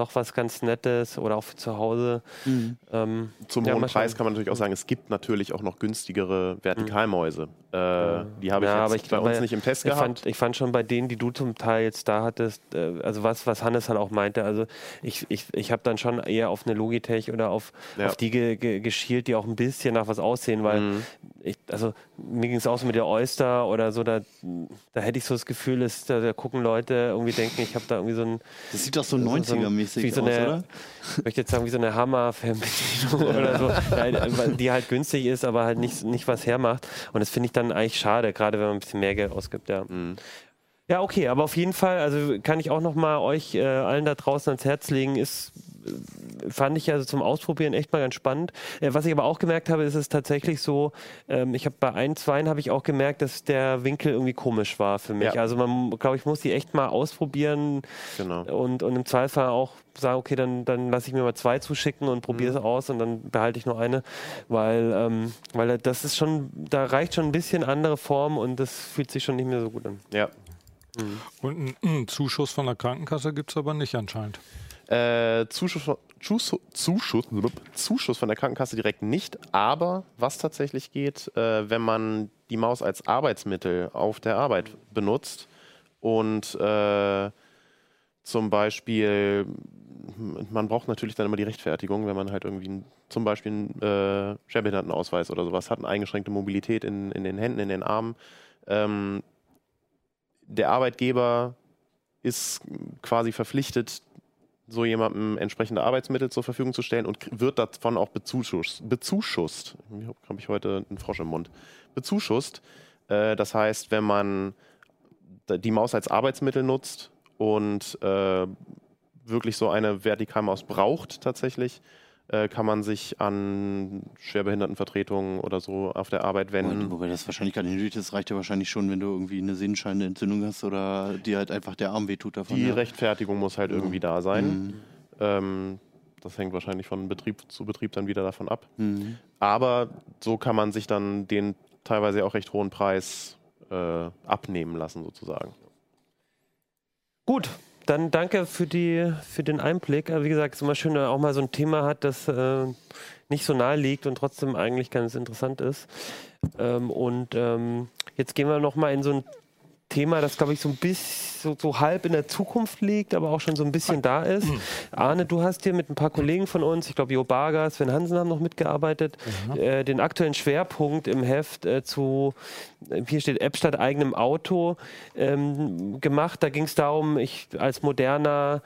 noch was ganz Nettes oder auch für zu Hause. Mhm. Ähm, Zum ja, hohen Preis kann man natürlich auch sagen, es gibt natürlich auch noch günstigere Vertikalmäuse. Mhm. Äh, die habe ich ja, jetzt ich bei glaub, uns nicht im Test ich gehabt. Fand, ich fand schon bei denen, die du zum Teil jetzt da hattest, äh, also was, was Hannes dann auch meinte, also ich, ich, ich habe dann schon eher auf eine Logitech oder auf, ja. auf die ge, ge, geschielt, die auch ein bisschen nach was aussehen, weil mhm. ich, also mir ging es auch so mit der Oyster oder so, da, da hätte ich so das Gefühl, ist, da, da gucken Leute irgendwie denken, ich habe da irgendwie so ein. Das sieht doch so 90er-mäßig mäßig wie so aus, eine, oder? Ich möchte jetzt sagen, wie so eine Hammer-Fernbedienung oder so, die halt günstig ist, aber halt nicht, nicht was hermacht. Und das finde ich dann eigentlich schade, gerade wenn man ein bisschen mehr Geld ausgibt, ja. Mhm. Ja, okay, aber auf jeden Fall, also kann ich auch nochmal euch äh, allen da draußen ans Herz legen, ist, äh, fand ich also zum Ausprobieren echt mal ganz spannend. Äh, was ich aber auch gemerkt habe, ist es tatsächlich so, ähm, ich habe bei ein, zweien habe ich auch gemerkt, dass der Winkel irgendwie komisch war für mich. Ja. Also man, glaube ich, muss die echt mal ausprobieren, Genau. und, und im Zweifel auch sagen, okay, dann, dann lasse ich mir mal zwei zuschicken und probiere es aus und dann behalte ich nur eine, weil, ähm, weil das ist schon, da reicht schon ein bisschen andere Form und das fühlt sich schon nicht mehr so gut an. Ja. Und einen, Zuschuss von der Krankenkasse gibt es aber nicht anscheinend. Äh, Zuschuss, von- Zuschuss, Zuschuss, Zuschuss von der Krankenkasse direkt nicht, aber was tatsächlich geht, äh, wenn man die Maus als Arbeitsmittel auf der Arbeit benutzt und äh, zum Beispiel, man braucht natürlich dann immer die Rechtfertigung, wenn man halt irgendwie zum Beispiel einen äh, Schwerbehindertenausweis oder sowas hat, eine eingeschränkte Mobilität in, in den Händen, in den Armen. Ähm, der Arbeitgeber ist quasi verpflichtet, so jemandem entsprechende Arbeitsmittel zur Verfügung zu stellen und wird davon auch bezuschusst. bezuschusst. Habe ich heute einen Frosch im Mund. Bezuschusst. Äh, das heißt, wenn man die Maus als Arbeitsmittel nutzt und äh, wirklich so eine Vertikalmaus braucht tatsächlich, äh, kann man sich an Schwerbehindertenvertretungen oder so auf der Arbeit wenden. Wobei das wahrscheinlich gar nicht nötig ist. Das reicht ja wahrscheinlich schon, wenn du irgendwie eine Sehnenscheinentzündung hast oder dir halt einfach der Arm wehtut davon. Die ja. Rechtfertigung muss halt irgendwie da sein. Mhm. Ähm, das hängt wahrscheinlich von Betrieb zu Betrieb dann wieder davon ab. Mhm. Aber so kann man sich dann den teilweise auch recht hohen Preis äh, abnehmen lassen, sozusagen. Gut, dann danke für, die, für den Einblick. Wie gesagt, es ist immer schön, wenn man auch mal so ein Thema hat, das äh, nicht so nahe liegt und trotzdem eigentlich ganz interessant ist. Ähm, und ähm, jetzt gehen wir noch mal in so ein Thema, das glaube ich so ein bisschen so, so halb in der Zukunft liegt, aber auch schon so ein bisschen da ist. Arne, du hast hier mit ein paar Kollegen von uns, ich glaube Jo Barger, Sven Hansen haben noch mitgearbeitet, äh, den aktuellen Schwerpunkt im Heft äh, zu, äh, hier steht App statt eigenem Auto, ähm, gemacht. Da ging es darum, ich als moderner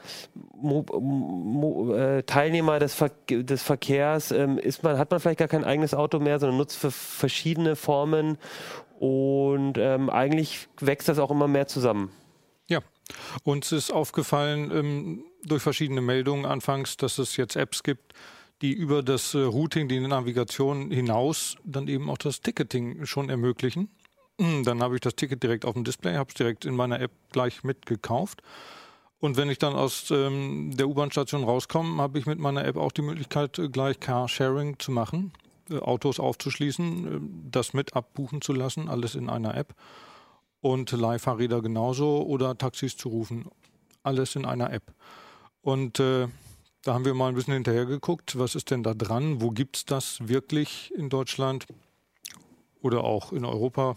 Mo Mo äh, Teilnehmer des, Ver des Verkehrs ähm, ist man, hat man vielleicht gar kein eigenes Auto mehr, sondern nutzt für verschiedene Formen und ähm, eigentlich wächst das auch immer mehr zusammen. Ja, uns ist aufgefallen ähm, durch verschiedene Meldungen anfangs, dass es jetzt Apps gibt, die über das äh, Routing, die Navigation hinaus dann eben auch das Ticketing schon ermöglichen. Mm, Dann habe ich das Ticket direkt auf dem Display, habe es direkt in meiner App gleich mitgekauft. Und wenn ich dann aus ähm, der U-Bahn-Station rauskomme, habe ich mit meiner App auch die Möglichkeit, äh, gleich Carsharing zu machen, Autos aufzuschließen, äh, das mit abbuchen zu lassen, alles in einer App. Und Leihfahrräder genauso oder Taxis zu rufen, alles in einer App. Und äh, Da haben wir mal ein bisschen hinterher geguckt, was ist denn da dran, wo gibt es das wirklich in Deutschland oder auch in Europa.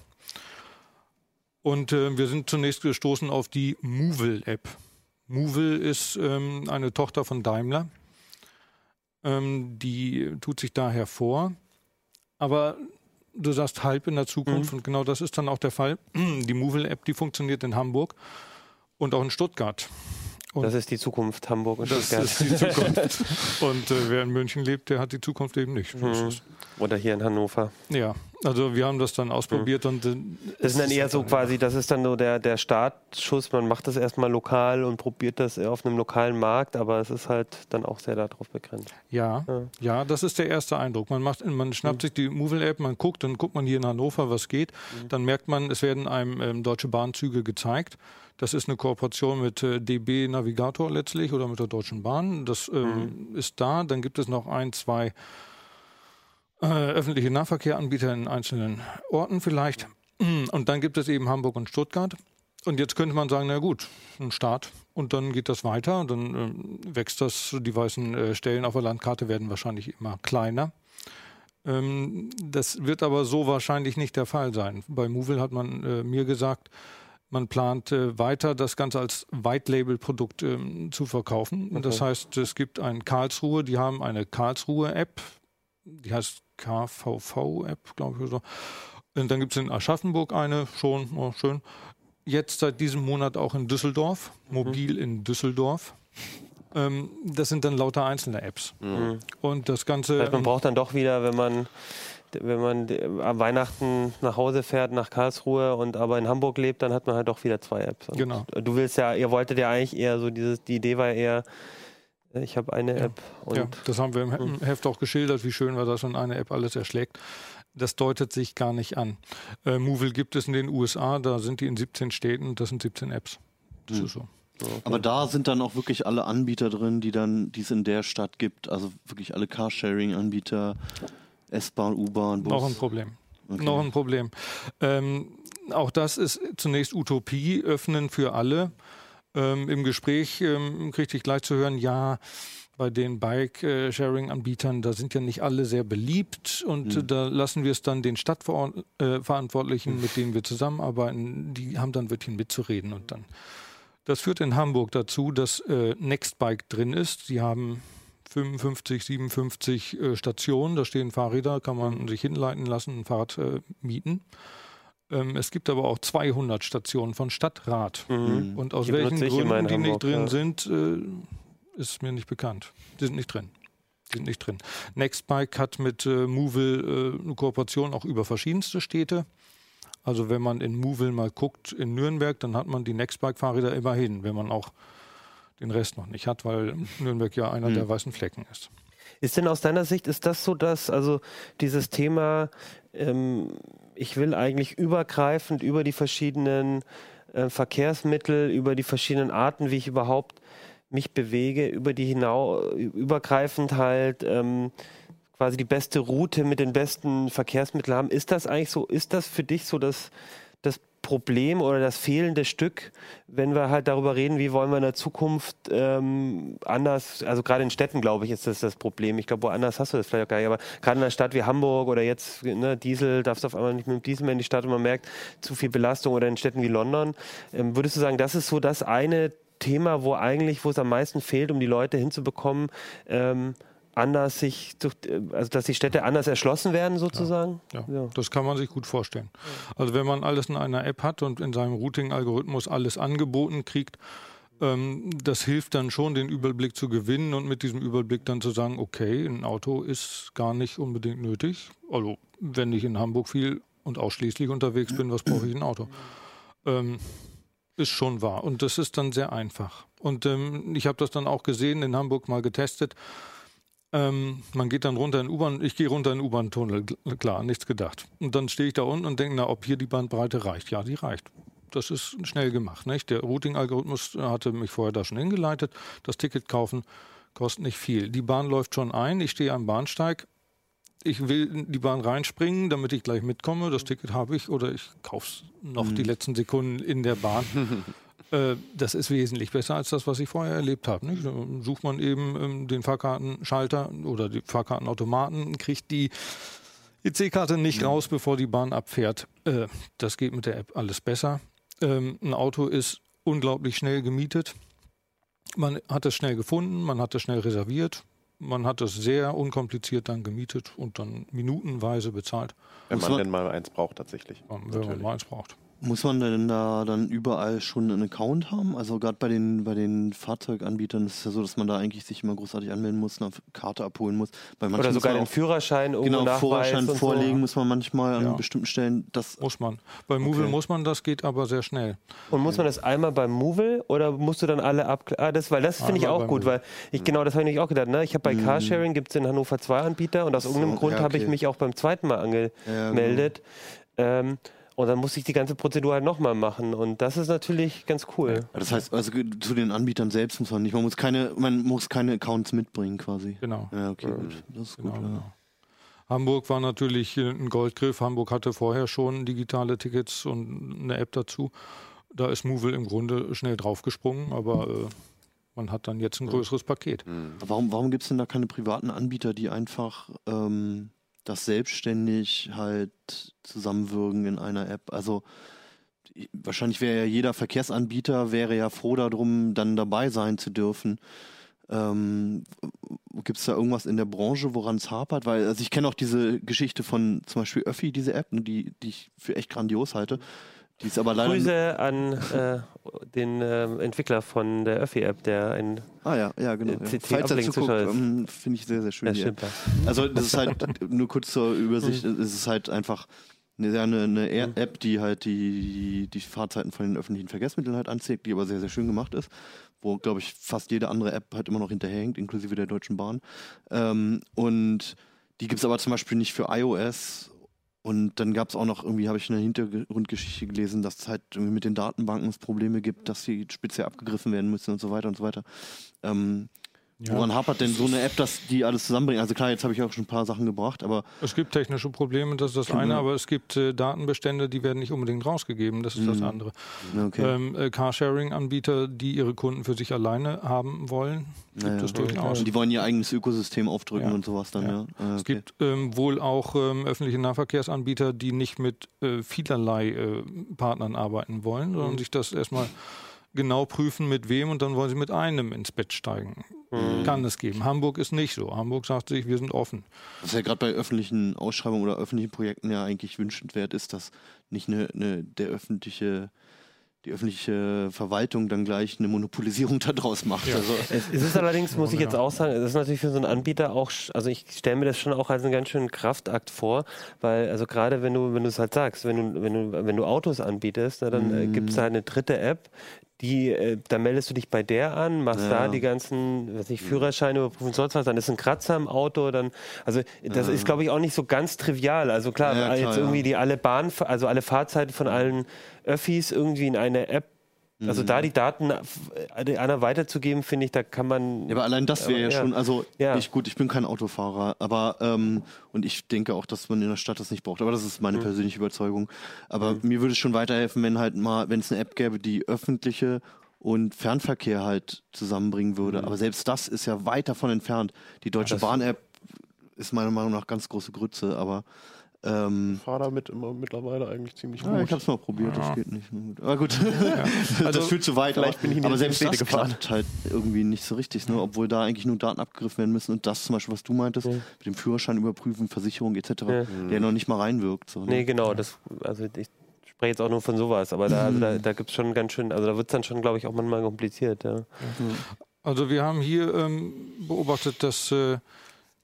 Und äh, wir sind zunächst gestoßen auf die Movil-App. Movil ist ähm, eine Tochter von Daimler. Ähm, die tut sich da hervor. Aber du sagst halb in der Zukunft Mhm. und genau das ist dann auch der Fall. Die Movil-App, die funktioniert in Hamburg und auch in Stuttgart. Und Das ist die Zukunft Hamburg und das Stuttgart. ist die Zukunft. und äh, wer in München lebt, der hat die Zukunft eben nicht. Mhm. Oder hier in Hannover. Ja, also wir haben das dann ausprobiert und äh, Das ist dann eher so quasi, das ist dann so der, der Startschuss. Man macht das erstmal lokal und probiert das auf einem lokalen Markt, aber es ist halt dann auch sehr darauf begrenzt. Ja, Ja. ja, das ist der erste Eindruck. Man macht, man schnappt sich die Movil-App, man guckt, dann guckt man hier in Hannover, was geht. Dann merkt man, es werden einem ähm, Deutsche Bahnzüge gezeigt. Das ist eine Kooperation mit äh, DB Navigator letztlich oder mit der Deutschen Bahn. Das ähm, ist da. Dann gibt es noch ein, zwei äh, öffentliche Nahverkehranbieter in einzelnen Orten vielleicht. Und dann gibt es eben Hamburg und Stuttgart. Und jetzt könnte man sagen, na gut, ein Start. Und dann geht das weiter. Dann ähm, wächst das, die weißen äh, Stellen auf der Landkarte werden wahrscheinlich immer kleiner. Ähm, das wird aber so wahrscheinlich nicht der Fall sein. Bei Movil hat man äh, mir gesagt, man plant äh, weiter, das Ganze als White-Label-Produkt ähm, zu verkaufen. Und Das heißt, es gibt ein Karlsruhe, die haben eine Karlsruhe-App, die heißt KVV-App, glaube ich. Oder so. Und dann gibt es in Aschaffenburg eine, schon, oh, schön. Jetzt seit diesem Monat auch in Düsseldorf, mobil in Düsseldorf. Ähm, das sind dann lauter einzelne Apps. Und das Ganze. Heißt, man ähm, braucht dann doch wieder, wenn man, wenn man äh, am Weihnachten nach Hause fährt, nach Karlsruhe und aber in Hamburg lebt, dann hat man halt doch wieder zwei Apps. Und Genau. Du willst ja, ihr wolltet ja eigentlich eher so dieses, die Idee war eher, äh, ich habe eine App und ja, das haben wir im He- Mhm. im Heft auch geschildert, wie schön war das, wenn eine App alles erschlägt. Das deutet sich gar nicht an. Äh, Movil gibt es in den USA, da sind die in 17 Städten, das sind 17 Apps. Das ist so. Aber da sind dann auch wirklich alle Anbieter drin, die dann, die es in der Stadt gibt. Also wirklich alle Carsharing-Anbieter, S-Bahn, U-Bahn, Bus. Noch ein Problem. Okay. Noch ein Problem. Ähm, auch das ist zunächst Utopie, öffnen für alle. Ähm, Im Gespräch ähm, kriegte ich gleich zu hören, ja, bei den Bike-Sharing-Anbietern, da sind ja nicht alle sehr beliebt und äh, da lassen wir es dann den Stadtverantwortlichen, mit denen wir zusammenarbeiten, die haben dann Wörtchen mitzureden und dann. Das führt in Hamburg dazu, dass äh, Nextbike drin ist. Die haben 55, 57 äh, Stationen, da stehen Fahrräder, kann man sich hinleiten lassen, ein Fahrrad äh, mieten. Ähm, es gibt aber auch 200 Stationen von Stadtrat. Mhm. Und aus Die welchen Gründen die nicht drin ja. sind, äh, ist mir nicht bekannt. Die sind nicht drin. Die sind nicht drin. Nextbike hat mit äh, Movil äh, eine Kooperation auch über verschiedenste Städte. Also wenn man in Movil mal guckt in Nürnberg, dann hat man die Nextbike-Fahrräder immerhin, wenn man auch den Rest noch nicht hat, weil Nürnberg ja einer der weißen Flecken ist. Ist denn aus deiner Sicht, ist das so, dass also dieses Thema, ähm, ich will eigentlich übergreifend über die verschiedenen äh, Verkehrsmittel, über die verschiedenen Arten, wie ich überhaupt mich bewege, über die hinau, übergreifend halt ähm, quasi die beste Route mit den besten Verkehrsmitteln haben. Ist das eigentlich so, ist das für dich so das, das Problem oder das fehlende Stück, wenn wir halt darüber reden, wie wollen wir in der Zukunft ähm, anders, also gerade in Städten, glaube ich, ist das das Problem. Ich glaube, woanders hast du das vielleicht auch gar nicht, aber gerade in einer Stadt wie Hamburg oder jetzt ne, Diesel, darfst du auf einmal nicht mit dem Diesel mehr in die Stadt und man merkt zu viel Belastung oder in Städten wie London. Ähm, würdest du sagen, das ist so das eine Thema, wo eigentlich, wo es am meisten fehlt, um die Leute hinzubekommen, ähm, anders sich, also dass die Städte anders erschlossen werden sozusagen? Ja, Ja. das kann man sich gut vorstellen. Also wenn man alles in einer App hat und in seinem Routing-Algorithmus alles angeboten kriegt, ähm, das hilft dann schon, den Überblick zu gewinnen und mit diesem Überblick dann zu sagen, okay, ein Auto ist gar nicht unbedingt nötig. Also wenn ich in Hamburg viel und ausschließlich unterwegs bin, was brauche ich ein Auto? Ähm, ist schon wahr. Und das ist dann sehr einfach. Und ähm, ich habe das dann auch gesehen, in Hamburg mal getestet. Ähm, man geht dann runter in U-Bahn, ich gehe runter in den U-Bahn-Tunnel, klar, nichts gedacht. Und dann stehe ich da unten und denke, na, ob hier die Bandbreite reicht. Ja, die reicht. Das ist schnell gemacht. Nicht? Der Routing-Algorithmus hatte mich vorher da schon hingeleitet. Das Ticket kaufen kostet nicht viel. Die Bahn läuft schon ein, ich stehe am Bahnsteig. Ich will in die Bahn reinspringen, damit ich gleich mitkomme. Das Ticket habe ich oder ich kaufe es noch die letzten Sekunden in der Bahn. Äh, das ist wesentlich besser als das, was ich vorher erlebt habe. Nicht? Da sucht man eben ähm, den Fahrkartenschalter oder die Fahrkartenautomaten, kriegt die EC-Karte nicht raus, bevor die Bahn abfährt. Äh, das geht mit der App alles besser. Ähm, ein Auto ist unglaublich schnell gemietet. Man hat es schnell gefunden, man hat es schnell reserviert, man hat es sehr unkompliziert dann gemietet und dann minutenweise bezahlt, Wenn man denn mal eins braucht, tatsächlich. wenn man mal eins braucht. Muss man denn da dann überall schon einen Account haben? Also gerade bei den, bei den Fahrzeuganbietern ist es ja so, dass man da eigentlich sich immer großartig anmelden muss, eine Karte abholen muss. Bei manchen Oder muss sogar man den Führerschein irgendwo Genau, und vorlegen So. muss man manchmal an Ja. bestimmten Stellen. Das, Muss man. Bei Movil Okay. muss man das, geht aber sehr schnell. Und muss man das einmal beim Movil oder musst du dann alle ab? Ah, das, weil das finde ich auch gut, weil ich genau das habe ich nämlich auch gedacht. Ne? Ich habe bei Carsharing gibt es in Hannover zwei Anbieter und aus So, irgendeinem Grund ja, habe ich okay. mich auch beim zweiten Mal Ja, angemeldet. Ähm, und dann muss ich die ganze Prozedur halt nochmal machen. Und das ist natürlich ganz cool. das heißt, also zu den Anbietern selbst muss man nicht. Man muss keine, man muss keine Accounts mitbringen quasi. Genau. Ja, okay, gut. Das ist genau, gut. Ja. genau. Hamburg war natürlich ein Goldgriff. Hamburg hatte vorher schon digitale Tickets und eine App dazu. Da ist Movil im Grunde schnell draufgesprungen, aber äh, man hat dann jetzt ein größeres Paket. Warum, warum gibt es denn da keine privaten Anbieter, die einfach ähm, das selbstständig halt zusammenwirken in einer App? Also wahrscheinlich wäre ja jeder Verkehrsanbieter wäre ja froh darum, dann dabei sein zu dürfen. Ähm, Gibt es da irgendwas in der Branche, woran es hapert? Weil, also ich kenne auch diese Geschichte von zum Beispiel Öffi, diese App, ne, die, die ich für echt grandios halte. Die ist aber leider. Grüße an äh, den äh, Entwickler von der Öffi-App, der ein. Ah ja, ja, genau. Ja. Falls er zuguckt, ähm, finde ich sehr, sehr schön. Ja, ja. Also das ist halt nur kurz zur Übersicht, es ist halt einfach eine, eine, Air- App, die halt die, die Fahrzeiten von den öffentlichen Verkehrsmitteln halt anzeigt, die aber sehr, sehr schön gemacht ist, wo, glaube ich, fast jede andere App halt immer noch hinterherhängt, inklusive der Deutschen Bahn. Ähm, und die gibt es aber zum Beispiel nicht für iOS. Und dann gab es auch noch irgendwie, habe ich eine Hintergrundgeschichte gelesen, dass es halt irgendwie mit den Datenbanken Probleme gibt, dass sie speziell abgegriffen werden müssen und so weiter und so weiter. Ähm, Ja. Woran hapert denn so eine App, dass die alles zusammenbringt? Also klar, jetzt habe ich auch schon ein paar Sachen gebracht, aber Es gibt technische Probleme, das ist das eine, aber es gibt äh, Datenbestände, die werden nicht unbedingt rausgegeben, das ist das Mhm. andere. na, okay. Ähm, äh, Carsharing-Anbieter, die ihre Kunden für sich alleine haben wollen, gibt Naja. es durchaus. Die wollen ihr eigenes Ökosystem aufdrücken Ja. und sowas dann, ja. Ja. Ah, Es okay. gibt ähm, wohl auch ähm, öffentliche Nahverkehrsanbieter, die nicht mit äh, vielerlei äh, Partnern arbeiten wollen, sondern Mhm. sich das erstmal genau prüfen, mit wem und dann wollen sie mit einem ins Bett steigen. Mhm. Kann es geben. Hamburg ist nicht so. Hamburg sagt sich, wir sind offen. Was ja gerade bei öffentlichen Ausschreibungen oder öffentlichen Projekten ja eigentlich wünschenswert ist, dass nicht eine, eine der öffentliche die öffentliche Verwaltung dann gleich eine Monopolisierung daraus macht. Also, Es, ist allerdings, muss ich jetzt auch sagen, es ist natürlich für so einen Anbieter auch, also ich stelle mir das schon auch als einen ganz schönen Kraftakt vor, weil also gerade wenn du, wenn du es halt sagst, wenn du, wenn du, wenn du Autos anbietest, na, dann äh, gibt es halt eine dritte App, die, äh, da meldest du dich bei der an, machst Ja. da die ganzen, weiß nicht, Führerscheine überprüfen, sonst was, dann ist ein Kratzer im Auto, dann, also das ist glaube ich auch nicht so ganz trivial. Also klar, Ja, klar, jetzt ja. irgendwie die alle Bahn, also alle Fahrzeiten von allen Öffis irgendwie in eine App also Mhm. da die Daten äh, einer weiterzugeben, finde ich, da kann man. Ja, aber allein das wäre ja, ja. schon, also Ja. ich gut, ich bin kein Autofahrer, aber ähm, und ich denke auch, dass man in der Stadt das nicht braucht. Aber das ist Mhm. meine persönliche Überzeugung. Aber mir würde es schon weiterhelfen, wenn halt mal, wenn es eine App gäbe, die öffentliche und Fernverkehr halt zusammenbringen würde. Aber selbst das ist ja weit davon entfernt. Die Deutsche Mhm. Bahn-App ist meiner Meinung nach ganz große Grütze, aber ähm, Ich fahre damit immer mittlerweile eigentlich ziemlich ja, ich gut. habe es mal probiert, das geht nicht. gut. Aber gut, Also, das führt zu weit. vielleicht aber, bin ich in aber selbst Städte das gefahren. klappt halt irgendwie nicht so richtig, ne? obwohl da eigentlich nur Daten abgegriffen werden müssen und das zum Beispiel, was du meintest, Ja. mit dem Führerschein überprüfen, Versicherung etc., Ja. der noch nicht mal reinwirkt. So, ne? Nee, genau, das, also ich spreche jetzt auch nur von sowas, aber da, also da, da gibt es schon ganz schön, also da wird es dann schon, glaube ich, auch manchmal kompliziert, ja. Also wir haben hier ähm, beobachtet, dass äh,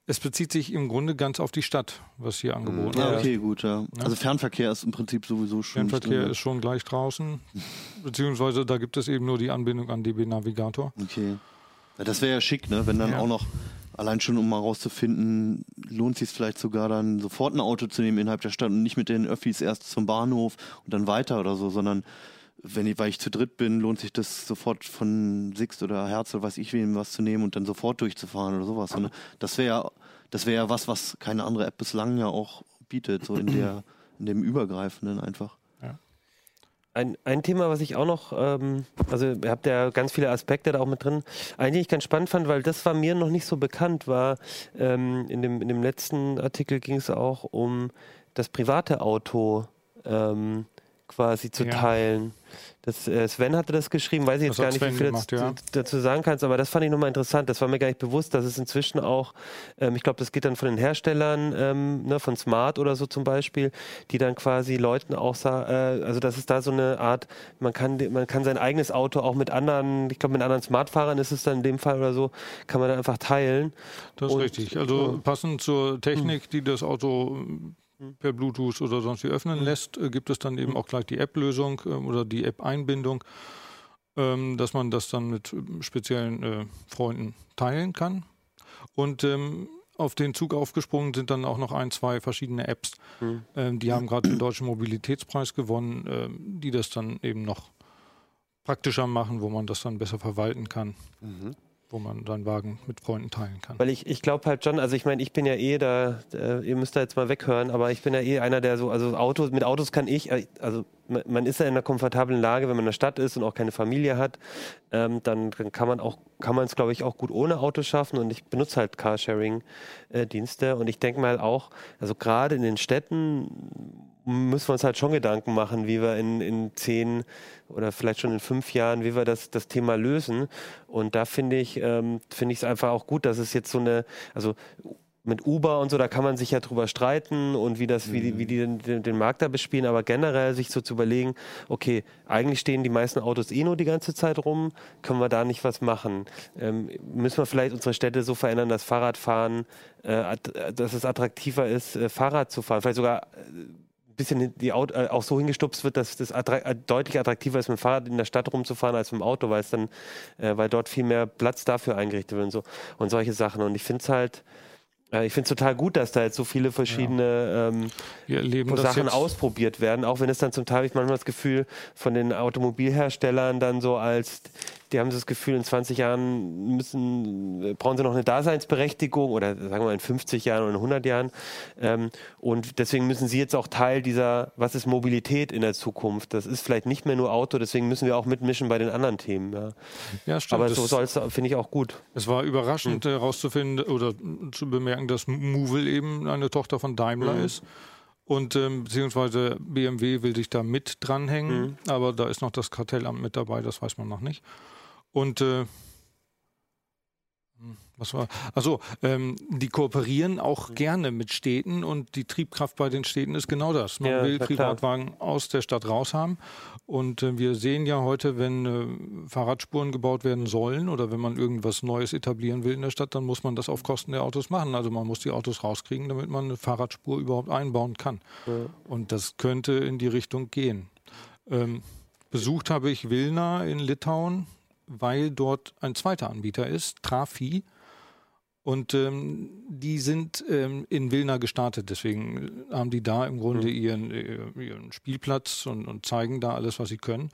es bezieht sich im Grunde ganz auf die Stadt, was hier angeboten Ja, wird. okay, gut, ja. Ja. Also Fernverkehr ist im Prinzip sowieso schon. Fernverkehr drin, ist schon gleich draußen, beziehungsweise da gibt es eben nur die Anbindung an DB Navigator. Okay. Ja, das wäre ja schick, ne? Wenn dann Ja. auch noch, allein schon um mal rauszufinden, lohnt sich vielleicht sogar dann sofort ein Auto zu nehmen innerhalb der Stadt und nicht mit den Öffis erst zum Bahnhof und dann weiter oder so, sondern wenn ich, weil ich zu dritt bin, lohnt sich das sofort von Sixt oder Herz oder weiß ich wem was zu nehmen und dann sofort durchzufahren oder sowas. Ne? Das wäre ja, das wäre ja was, was keine andere App bislang ja auch bietet, so in der, in dem Übergreifenden einfach. Ein, ein Thema, was ich auch noch, ähm, also ihr habt ja ganz viele Aspekte da auch mit drin. Einen, den ich ganz spannend fand, weil das war mir noch nicht so bekannt, war ähm, in, dem, in dem letzten Artikel ging es auch um das private Auto ähm, quasi zu Ja. teilen. Das, äh, Sven hatte das geschrieben, weiß ich jetzt Das gar nicht, wie Sven viel gemacht, du ja. dazu- sagen kannst, aber das fand ich nochmal interessant. Das war mir gar nicht bewusst, dass es inzwischen auch, ähm, ich glaube, das geht dann von den Herstellern, ähm, ne, von Smart oder so zum Beispiel, die dann quasi Leuten auch sagen, äh, also das ist da so eine Art, man kann, man kann sein eigenes Auto auch mit anderen, ich glaube mit anderen Smartfahrern ist es dann in dem Fall oder so, kann man dann einfach teilen. Das ist Und, richtig. Also ja. passend zur Technik, die das Auto per Bluetooth oder sonst wie öffnen lässt, äh, gibt es dann eben auch gleich die App-Lösung ähm, oder die App-Einbindung, ähm, dass man das dann mit ähm, speziellen äh, Freunden teilen kann. Und auf den Zug aufgesprungen sind dann auch noch ein, zwei verschiedene Apps. Mhm. Die haben gerade den Deutschen Mobilitätspreis gewonnen, die das dann eben noch praktischer machen, wo man das dann besser verwalten kann, wo man seinen Wagen mit Freunden teilen kann. Weil ich, ich glaube halt schon, also ich meine, ich bin ja eh da, äh, ihr müsst da jetzt mal weghören, aber ich bin ja eh einer, der so, also Autos, mit Autos kann ich, äh, also man, ist ja in einer komfortablen Lage, wenn man in der Stadt ist und auch keine Familie hat, ähm, dann, dann kann man auch, kann man es glaube ich auch gut ohne Auto schaffen und ich benutze halt Carsharing-Dienste und ich denke mal auch, also gerade in den Städten müssen wir uns halt schon Gedanken machen, wie wir in, in zehn oder vielleicht schon in fünf Jahren, wie wir das, das Thema lösen. Und da finde ich, ähm, finde ich es einfach auch gut, dass es jetzt so eine, also mit Uber und so, da kann man sich ja drüber streiten und wie das, wie die, wie die den, den, Markt da bespielen, aber generell sich so zu überlegen, okay, eigentlich stehen die meisten Autos eh nur die ganze Zeit rum, können wir da nicht was machen? Ähm, müssen wir vielleicht unsere Städte so verändern, dass Fahrradfahren, äh, dass es attraktiver ist, äh, Fahrrad zu fahren, vielleicht sogar äh, bisschen die Auto, äh, auch so hingestupst wird, dass das attra äh, deutlich attraktiver ist, mit dem Fahrrad in der Stadt rumzufahren als mit dem Auto, weil es dann, äh, weil dort viel mehr Platz dafür eingerichtet wird und so und solche Sachen. Und ich finde es halt, äh, ich finde es total gut, dass da jetzt so viele verschiedene ähm, wo das Sachen ausprobiert werden, auch wenn es dann zum Teil, ich manchmal das Gefühl, von den Automobilherstellern dann so als, die haben das Gefühl, in 20 Jahren müssen, äh, brauchen sie noch eine Daseinsberechtigung oder sagen wir mal in 50 Jahren oder in 100 Jahren. Ähm, und deswegen müssen sie jetzt auch Teil dieser, was ist Mobilität in der Zukunft? Das ist vielleicht nicht mehr nur Auto, deswegen müssen wir auch mitmischen bei den anderen Themen. Ja. Ja, stimmt. Aber das, so soll es, finde ich auch gut. es war überraschend herauszufinden oder zu bemerken, dass Movil eben eine Tochter von Daimler Mhm. ist. Und ähm, beziehungsweise BMW will sich da mit dranhängen, Mhm. aber da ist noch das Kartellamt mit dabei, das weiß man noch nicht. Und äh, hm, was war? Also ähm, die kooperieren auch Mhm. gerne mit Städten und die Triebkraft bei den Städten ist genau das. Man Ja, will. Privatwagen aus der Stadt raus haben. Und äh, wir sehen ja heute, wenn äh, Fahrradspuren gebaut werden sollen oder wenn man irgendwas Neues etablieren will in der Stadt, dann muss man das auf Kosten der Autos machen. Also man muss die Autos rauskriegen, damit man eine Fahrradspur überhaupt einbauen kann. Und das könnte in die Richtung gehen. Ähm, besucht habe ich Vilna in Litauen, weil dort ein zweiter Anbieter ist, Trafi. Und ähm, die sind ähm, in Vilna gestartet, deswegen haben die da im Grunde ihren, äh, ihren Spielplatz und, und zeigen da alles, was sie können.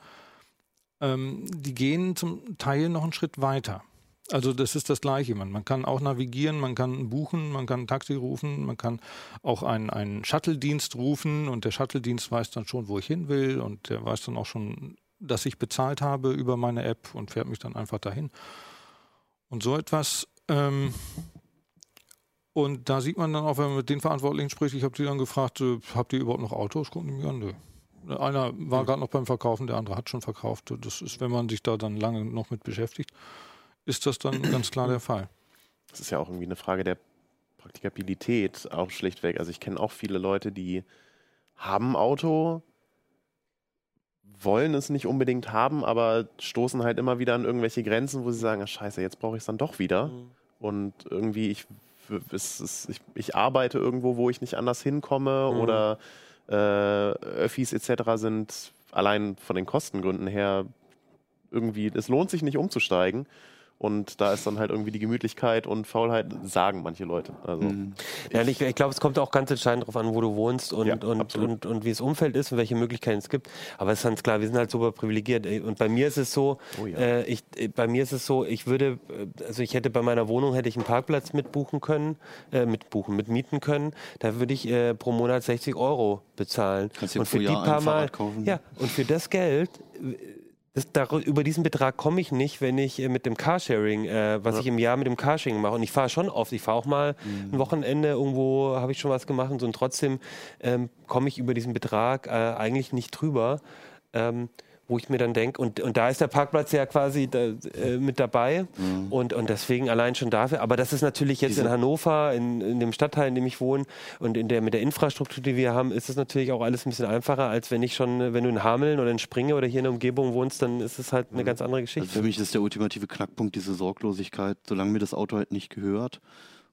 Ähm, die gehen zum Teil noch einen Schritt weiter. Also das ist das Gleiche. Man, man kann auch navigieren, man kann buchen, man kann ein Taxi rufen, man kann auch einen, einen Shuttle-Dienst rufen und der Shuttle-Dienst weiß dann schon, wo ich hin will und der weiß dann auch schon, dass ich bezahlt habe über meine App und fährt mich dann einfach dahin. Und so etwas. Ähm, und da sieht man dann auch, wenn man mit den Verantwortlichen spricht, ich habe sie dann gefragt, äh, habt ihr überhaupt noch Autos? Gucken die mir an, nö. Einer war gerade noch beim Verkaufen, der andere hat schon verkauft. Das ist, wenn man sich da dann lange noch mit beschäftigt, ist das dann ganz klar der Fall. Das ist ja auch irgendwie eine Frage der Praktikabilität, auch schlichtweg. Also ich kenne auch viele Leute, die haben ein Auto, wollen es nicht unbedingt haben, aber stoßen halt immer wieder an irgendwelche Grenzen, wo sie sagen, ah, scheiße, jetzt brauche ich es dann doch wieder. Und irgendwie, ich, ist, ich, ich arbeite irgendwo, wo ich nicht anders hinkomme Mhm. oder äh, Öffis etc. sind allein von den Kostengründen her irgendwie, es lohnt sich nicht umzusteigen. Und da ist dann halt irgendwie die Gemütlichkeit und Faulheit, sagen manche Leute. Also, Mhm. Ja, ich, ich glaube, es kommt auch ganz entscheidend darauf an, wo du wohnst und, Ja, und, und, und wie das Umfeld ist und welche Möglichkeiten es gibt. Aber es ist ganz klar, wir sind halt super privilegiert. Und bei mir ist es so, Oh ja. äh, ich, äh, bei mir ist es so, ich würde, äh, also ich hätte bei meiner Wohnung hätte ich einen Parkplatz mitbuchen können, äh, mitbuchen, mitmieten können. Da würde ich äh, pro Monat 60 Euro bezahlen. Kannst und für die paar Mal, ja, und für das Geld. Das, dar- über diesen Betrag komme ich nicht, wenn ich äh, mit dem Carsharing, äh, was ich im Jahr mit dem Carsharing mache. Und ich fahre schon oft. Ich fahre auch mal Mhm. ein Wochenende irgendwo, habe ich schon was gemacht und so. Und trotzdem ähm, komme ich über diesen Betrag äh, eigentlich nicht drüber. Ähm, wo ich mir dann denke, und, und da ist der Parkplatz ja quasi da, äh, mit dabei und, und deswegen allein schon dafür. Aber das ist natürlich jetzt Mhm. Diese- in Hannover, in, in dem Stadtteil, in dem ich wohne und in der, mit der Infrastruktur, die wir haben, ist es natürlich auch alles ein bisschen einfacher, als wenn ich schon, wenn du in Hameln oder in Springe oder hier in der Umgebung wohnst, dann ist es halt eine ganz andere Also Geschichte. für mich ist der ultimative Knackpunkt diese Sorglosigkeit, solange mir das Auto halt nicht gehört.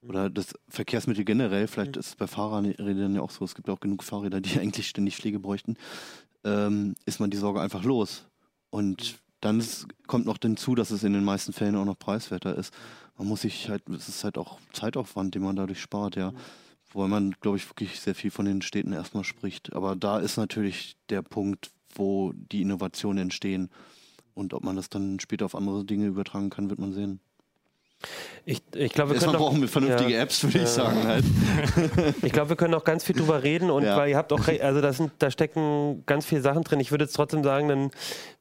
Oder das Verkehrsmittel generell, vielleicht ist es bei Fahrrädern ja auch so, es gibt ja auch genug Fahrräder, die eigentlich ständig Pflege bräuchten, ähm, ist man die Sorge einfach los. Und dann ist, kommt noch hinzu, dass es in den meisten Fällen auch noch preiswerter ist. Man muss sich halt, es ist halt auch Zeitaufwand, den man dadurch spart, ja. Wobei man, glaube ich, wirklich sehr viel von den Städten erstmal spricht. Aber da ist natürlich der Punkt, wo die Innovationen entstehen. Und ob man das dann später auf andere Dinge übertragen kann, wird man sehen. Ich, ich glaube, wir Erstmal können brauchen wir vernünftige ja. Apps, würde Ja. ich sagen. Halt. Ich glaube, wir können noch ganz viel drüber reden und Ja. weil ihr habt auch also da, sind, da stecken ganz viele Sachen drin. Ich würde jetzt trotzdem sagen, dann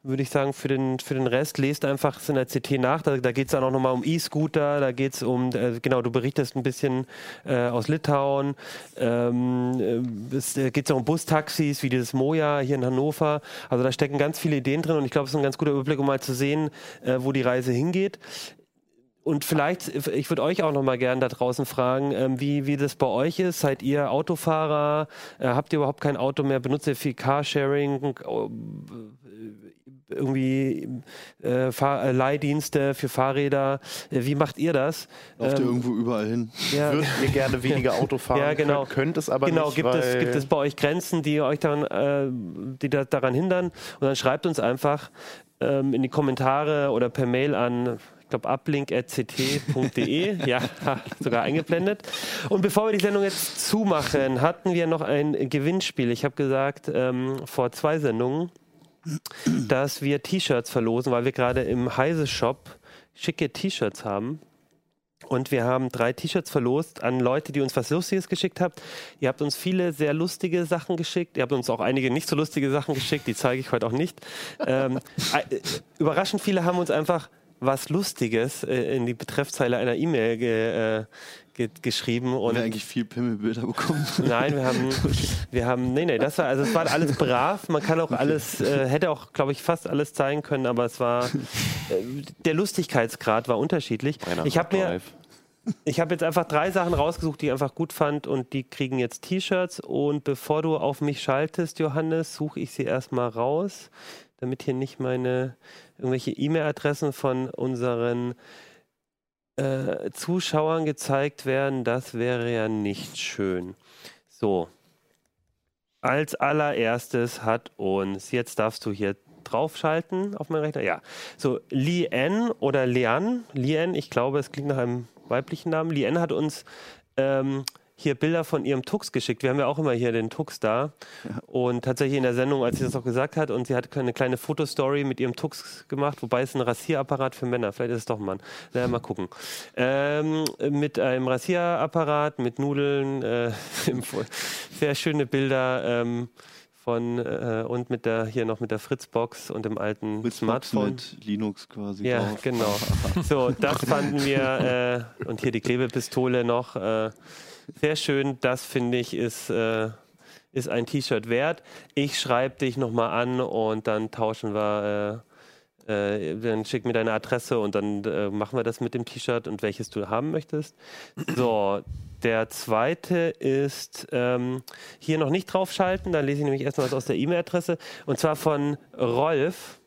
würde ich sagen, für den, für den Rest lest einfach es in der CT nach. Da, da geht es dann auch nochmal um E-Scooter, da geht es um, äh, genau, du berichtest ein bisschen äh, aus Litauen. Ähm, äh, es geht auch um Bustaxis, wie dieses Moja hier in Hannover. Also da stecken ganz viele Ideen drin und ich glaube, es ist ein ganz guter Überblick, um mal zu sehen, äh, wo die Reise hingeht. Und vielleicht, ich würde euch auch noch mal gerne da draußen fragen, ähm, wie, wie das bei euch ist. Seid ihr Autofahrer? Äh, habt ihr überhaupt kein Auto mehr? Benutzt ihr viel Carsharing? Äh, irgendwie äh, Fahr äh, Leihdienste für Fahrräder? Äh, wie macht ihr das? Lauft ihr Ähm, irgendwo überall hin? ja. würden wir gerne weniger Auto fahren. Ja, genau. Könnt, könnt es aber genau, nicht, gibt, es, gibt es bei euch Grenzen, die euch daran, äh, die da, daran hindern? Und dann schreibt uns einfach ähm, in die Kommentare oder per Mail an, glaube, uplink.ct.de, ja, sogar eingeblendet. Und bevor wir die Sendung jetzt zumachen, hatten wir noch ein Gewinnspiel. Ich habe gesagt, ähm, vor zwei Sendungen, dass wir T-Shirts verlosen, weil wir gerade im Heise-Shop schicke T-Shirts haben. Und wir haben drei T-Shirts verlost an Leute, die uns was Lustiges geschickt habt. Ihr habt uns viele sehr lustige Sachen geschickt. Ihr habt uns auch einige nicht so lustige Sachen geschickt. Die zeige ich heute auch nicht. Ähm, äh, überraschend viele haben uns einfach was Lustiges äh, in die Betreffzeile einer E-Mail ge, äh, ge, geschrieben. Haben Und wir eigentlich viel Pimmelbilder bekommen? Nein, wir haben, wir haben, nee, nee, das war, also es war alles brav. Man kann auch alles, äh, hätte auch, glaube ich, fast alles zeigen können, aber es war, äh, der Lustigkeitsgrad war unterschiedlich. Einer Ich habe mir, ich habe jetzt einfach drei Sachen rausgesucht, die ich einfach gut fand und die kriegen jetzt T-Shirts. Und bevor du auf mich schaltest, Johannes, suche ich sie erstmal raus, damit hier nicht meine irgendwelche E-Mail-Adressen von unseren äh, Zuschauern gezeigt werden. Das wäre ja nicht schön. So. Als allererstes hat uns, jetzt darfst du hier draufschalten auf meinen Rechner. Ja. So, Lien oder Lian, Lien, ich glaube, es klingt nach einem weiblichen Namen. Lien hat uns ähm, hier Bilder von ihrem Tux geschickt. Wir haben ja auch immer hier den Tux da. Und tatsächlich in der Sendung, als sie das auch gesagt hat, und sie hat eine kleine Fotostory mit ihrem Tux gemacht, wobei es ein Rasierapparat für Männer, vielleicht ist es doch ein Mann. Na, mal gucken. Ähm, mit einem Rasierapparat, mit Nudeln, äh, sehr schöne Bilder. Ähm, von äh, und mit der hier noch mit der Fritzbox und dem alten Mit Smartphone. mit Linux quasi Ja, drauf. genau. So, das fanden wir äh, und hier die Klebepistole noch. Äh, sehr schön. Das finde ich ist äh, ist ein T-Shirt wert. Ich schreibe dich nochmal an und dann tauschen wir. Äh, äh, dann schick mir deine Adresse und dann äh, machen wir das mit dem T-Shirt und welches du haben möchtest. So, der zweite ist ähm, hier noch nicht draufschalten, dann lese ich nämlich erstmal was aus der E-Mail-Adresse und zwar von Rolf.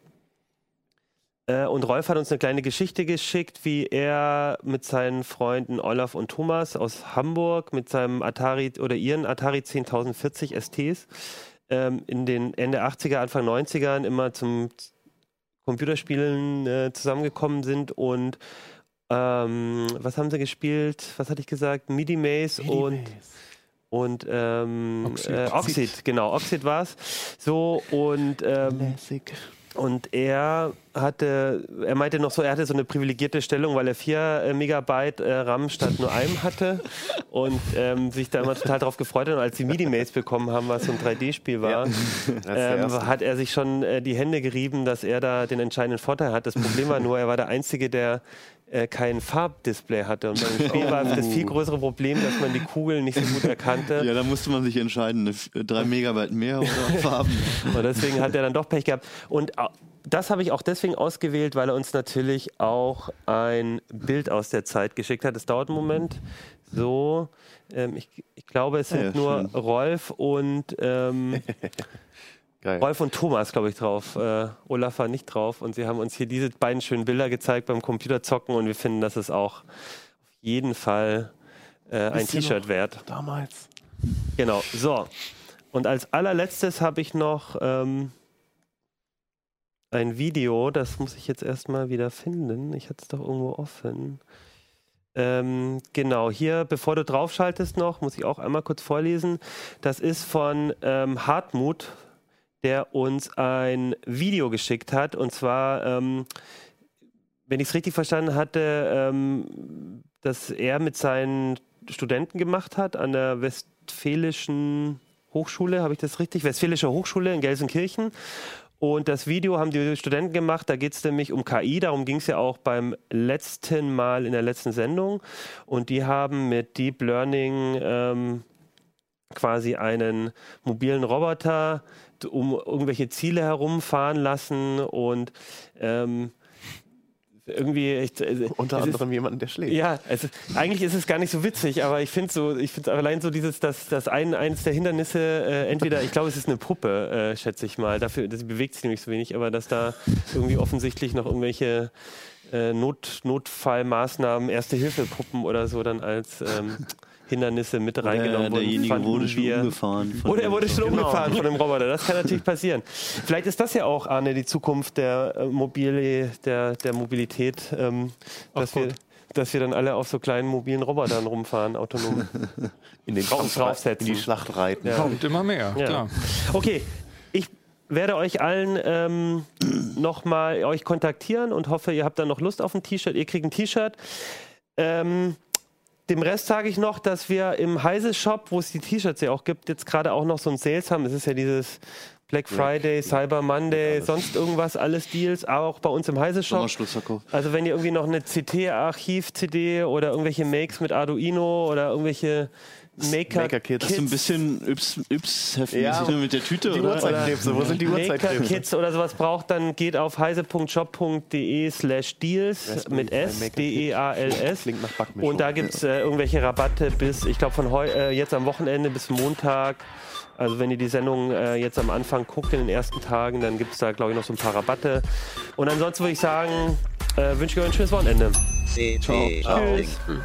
Äh, Und Rolf hat uns eine kleine Geschichte geschickt, wie er mit seinen Freunden Olaf und Thomas aus Hamburg mit seinem Atari oder ihren Atari 10040 STs ähm, in den Ende 80er, Anfang 90ern immer zum Computerspielen äh, zusammengekommen sind und ähm, was haben sie gespielt? Was hatte ich gesagt? MIDI Maze und und ähm, Oxid. Äh, Oxid, genau, Oxid war es. So und ähm, und er hatte, er meinte noch so, er hatte so eine privilegierte Stellung, weil er 4 äh, Megabyte äh, RAM statt nur einem hatte und ähm, sich da immer total drauf gefreut hat. Und als die MIDI-Mails bekommen haben, was so ein 3D-Spiel war, ähm, hat er sich schon äh, die Hände gerieben, dass er da den entscheidenden Vorteil hat. Das Problem war nur, er war der Einzige, der äh, kein Farbdisplay hatte. Und beim Spiel war das viel größere Problem, dass man die Kugeln nicht so gut erkannte. Ja, da musste man sich entscheiden, drei Megabyte mehr oder Farben. Und deswegen hat er dann doch Pech gehabt. Und das habe ich auch deswegen ausgewählt, weil er uns natürlich auch ein Bild aus der Zeit geschickt hat. Es dauert einen Moment. So, ähm, ich, ich glaube, es sind Ja, ja, nur schön. Rolf und ähm, Geil. Rolf und Thomas, glaube ich, drauf. Äh, Olaf war nicht drauf. Und sie haben uns hier diese beiden schönen Bilder gezeigt beim Computerzocken. Und wir finden, das ist auch auf jeden Fall äh, ein T-Shirt wert. Damals. Genau, so. Und als allerletztes habe ich noch ähm, ein Video, das muss ich jetzt erstmal wieder finden. Ich hatte es doch irgendwo offen. Ähm, genau, hier, bevor du draufschaltest noch, muss ich auch einmal kurz vorlesen. Das ist von ähm, Hartmut, der uns ein Video geschickt hat. Und zwar, ähm, wenn ich es richtig verstanden hatte, ähm, dass er mit seinen Studenten gemacht hat an der Westfälischen Hochschule, habe ich das richtig? Westfälische Hochschule in Gelsenkirchen. Und das Video haben die Studenten gemacht, da geht es nämlich um KI, darum ging es ja auch beim letzten Mal in der letzten Sendung. Und die haben mit Deep Learning ähm, quasi einen mobilen Roboter um irgendwelche Ziele herumfahren lassen und ähm, irgendwie ich, äh, Unter es ist- anderem jemanden, der schlägt. ja, also eigentlich ist es gar nicht so witzig, aber ich finde so, ich finde allein so dieses, dass das ein eines der Hindernisse äh, entweder, ich glaube, es ist eine Puppe, äh, schätze ich mal, dafür, das bewegt sich nämlich so wenig, aber dass da irgendwie offensichtlich noch irgendwelche äh, Not, Notfallmaßnahmen, Erste-Hilfe-Puppen oder so dann als ähm, Hindernisse mit reingenommen wurden. derjenige fanden wurde schon wir- umgefahren. von oder er wurde schon Genau. umgefahren von dem Roboter. Das kann natürlich passieren. Vielleicht ist das ja auch, Arne, die Zukunft der, äh, Mobile, der, der Mobilität, ähm, dass, wir, dass wir dann alle auf so kleinen mobilen Robotern rumfahren, autonom. In den Kampf draufsetzen. in die Schlacht reiten. Ja. Kommt immer mehr, Ja. klar. Okay, ich werde euch allen ähm, nochmal euch kontaktieren und hoffe, ihr habt dann noch Lust auf ein T-Shirt. Ihr kriegt ein T-Shirt. Ähm, dem Rest sage ich noch, dass wir im Heise Shop, wo es die T-Shirts ja auch gibt, jetzt gerade auch noch so ein Sales haben. Es ist ja dieses Black Friday, Cyber Monday, sonst irgendwas, alles Deals, auch bei uns im Heise Shop. Also wenn ihr irgendwie noch eine CT-Archiv-CD oder irgendwelche Makes mit Arduino oder irgendwelche Maker, Maker-Kits. Das ist so ein bisschen Yps, Yps heftig Ja. mit der Tüte, Die oder? Uhrzeitkrebse, wo sind die Uhrzeitkrebse? Maker-Kits oder sowas braucht, dann geht auf heise.shop.de slash deals mit S. D-E-A-L-S. Backmischung. Und da gibt es äh, irgendwelche Rabatte bis, ich glaube, von heu äh, jetzt am Wochenende bis Montag. Also wenn ihr die Sendung äh, jetzt am Anfang guckt in den ersten Tagen, dann gibt es da, glaube ich, noch so ein paar Rabatte. Und ansonsten würde ich sagen, äh, wünsche ich euch ein schönes Wochenende. CT Uplink. Tschüss.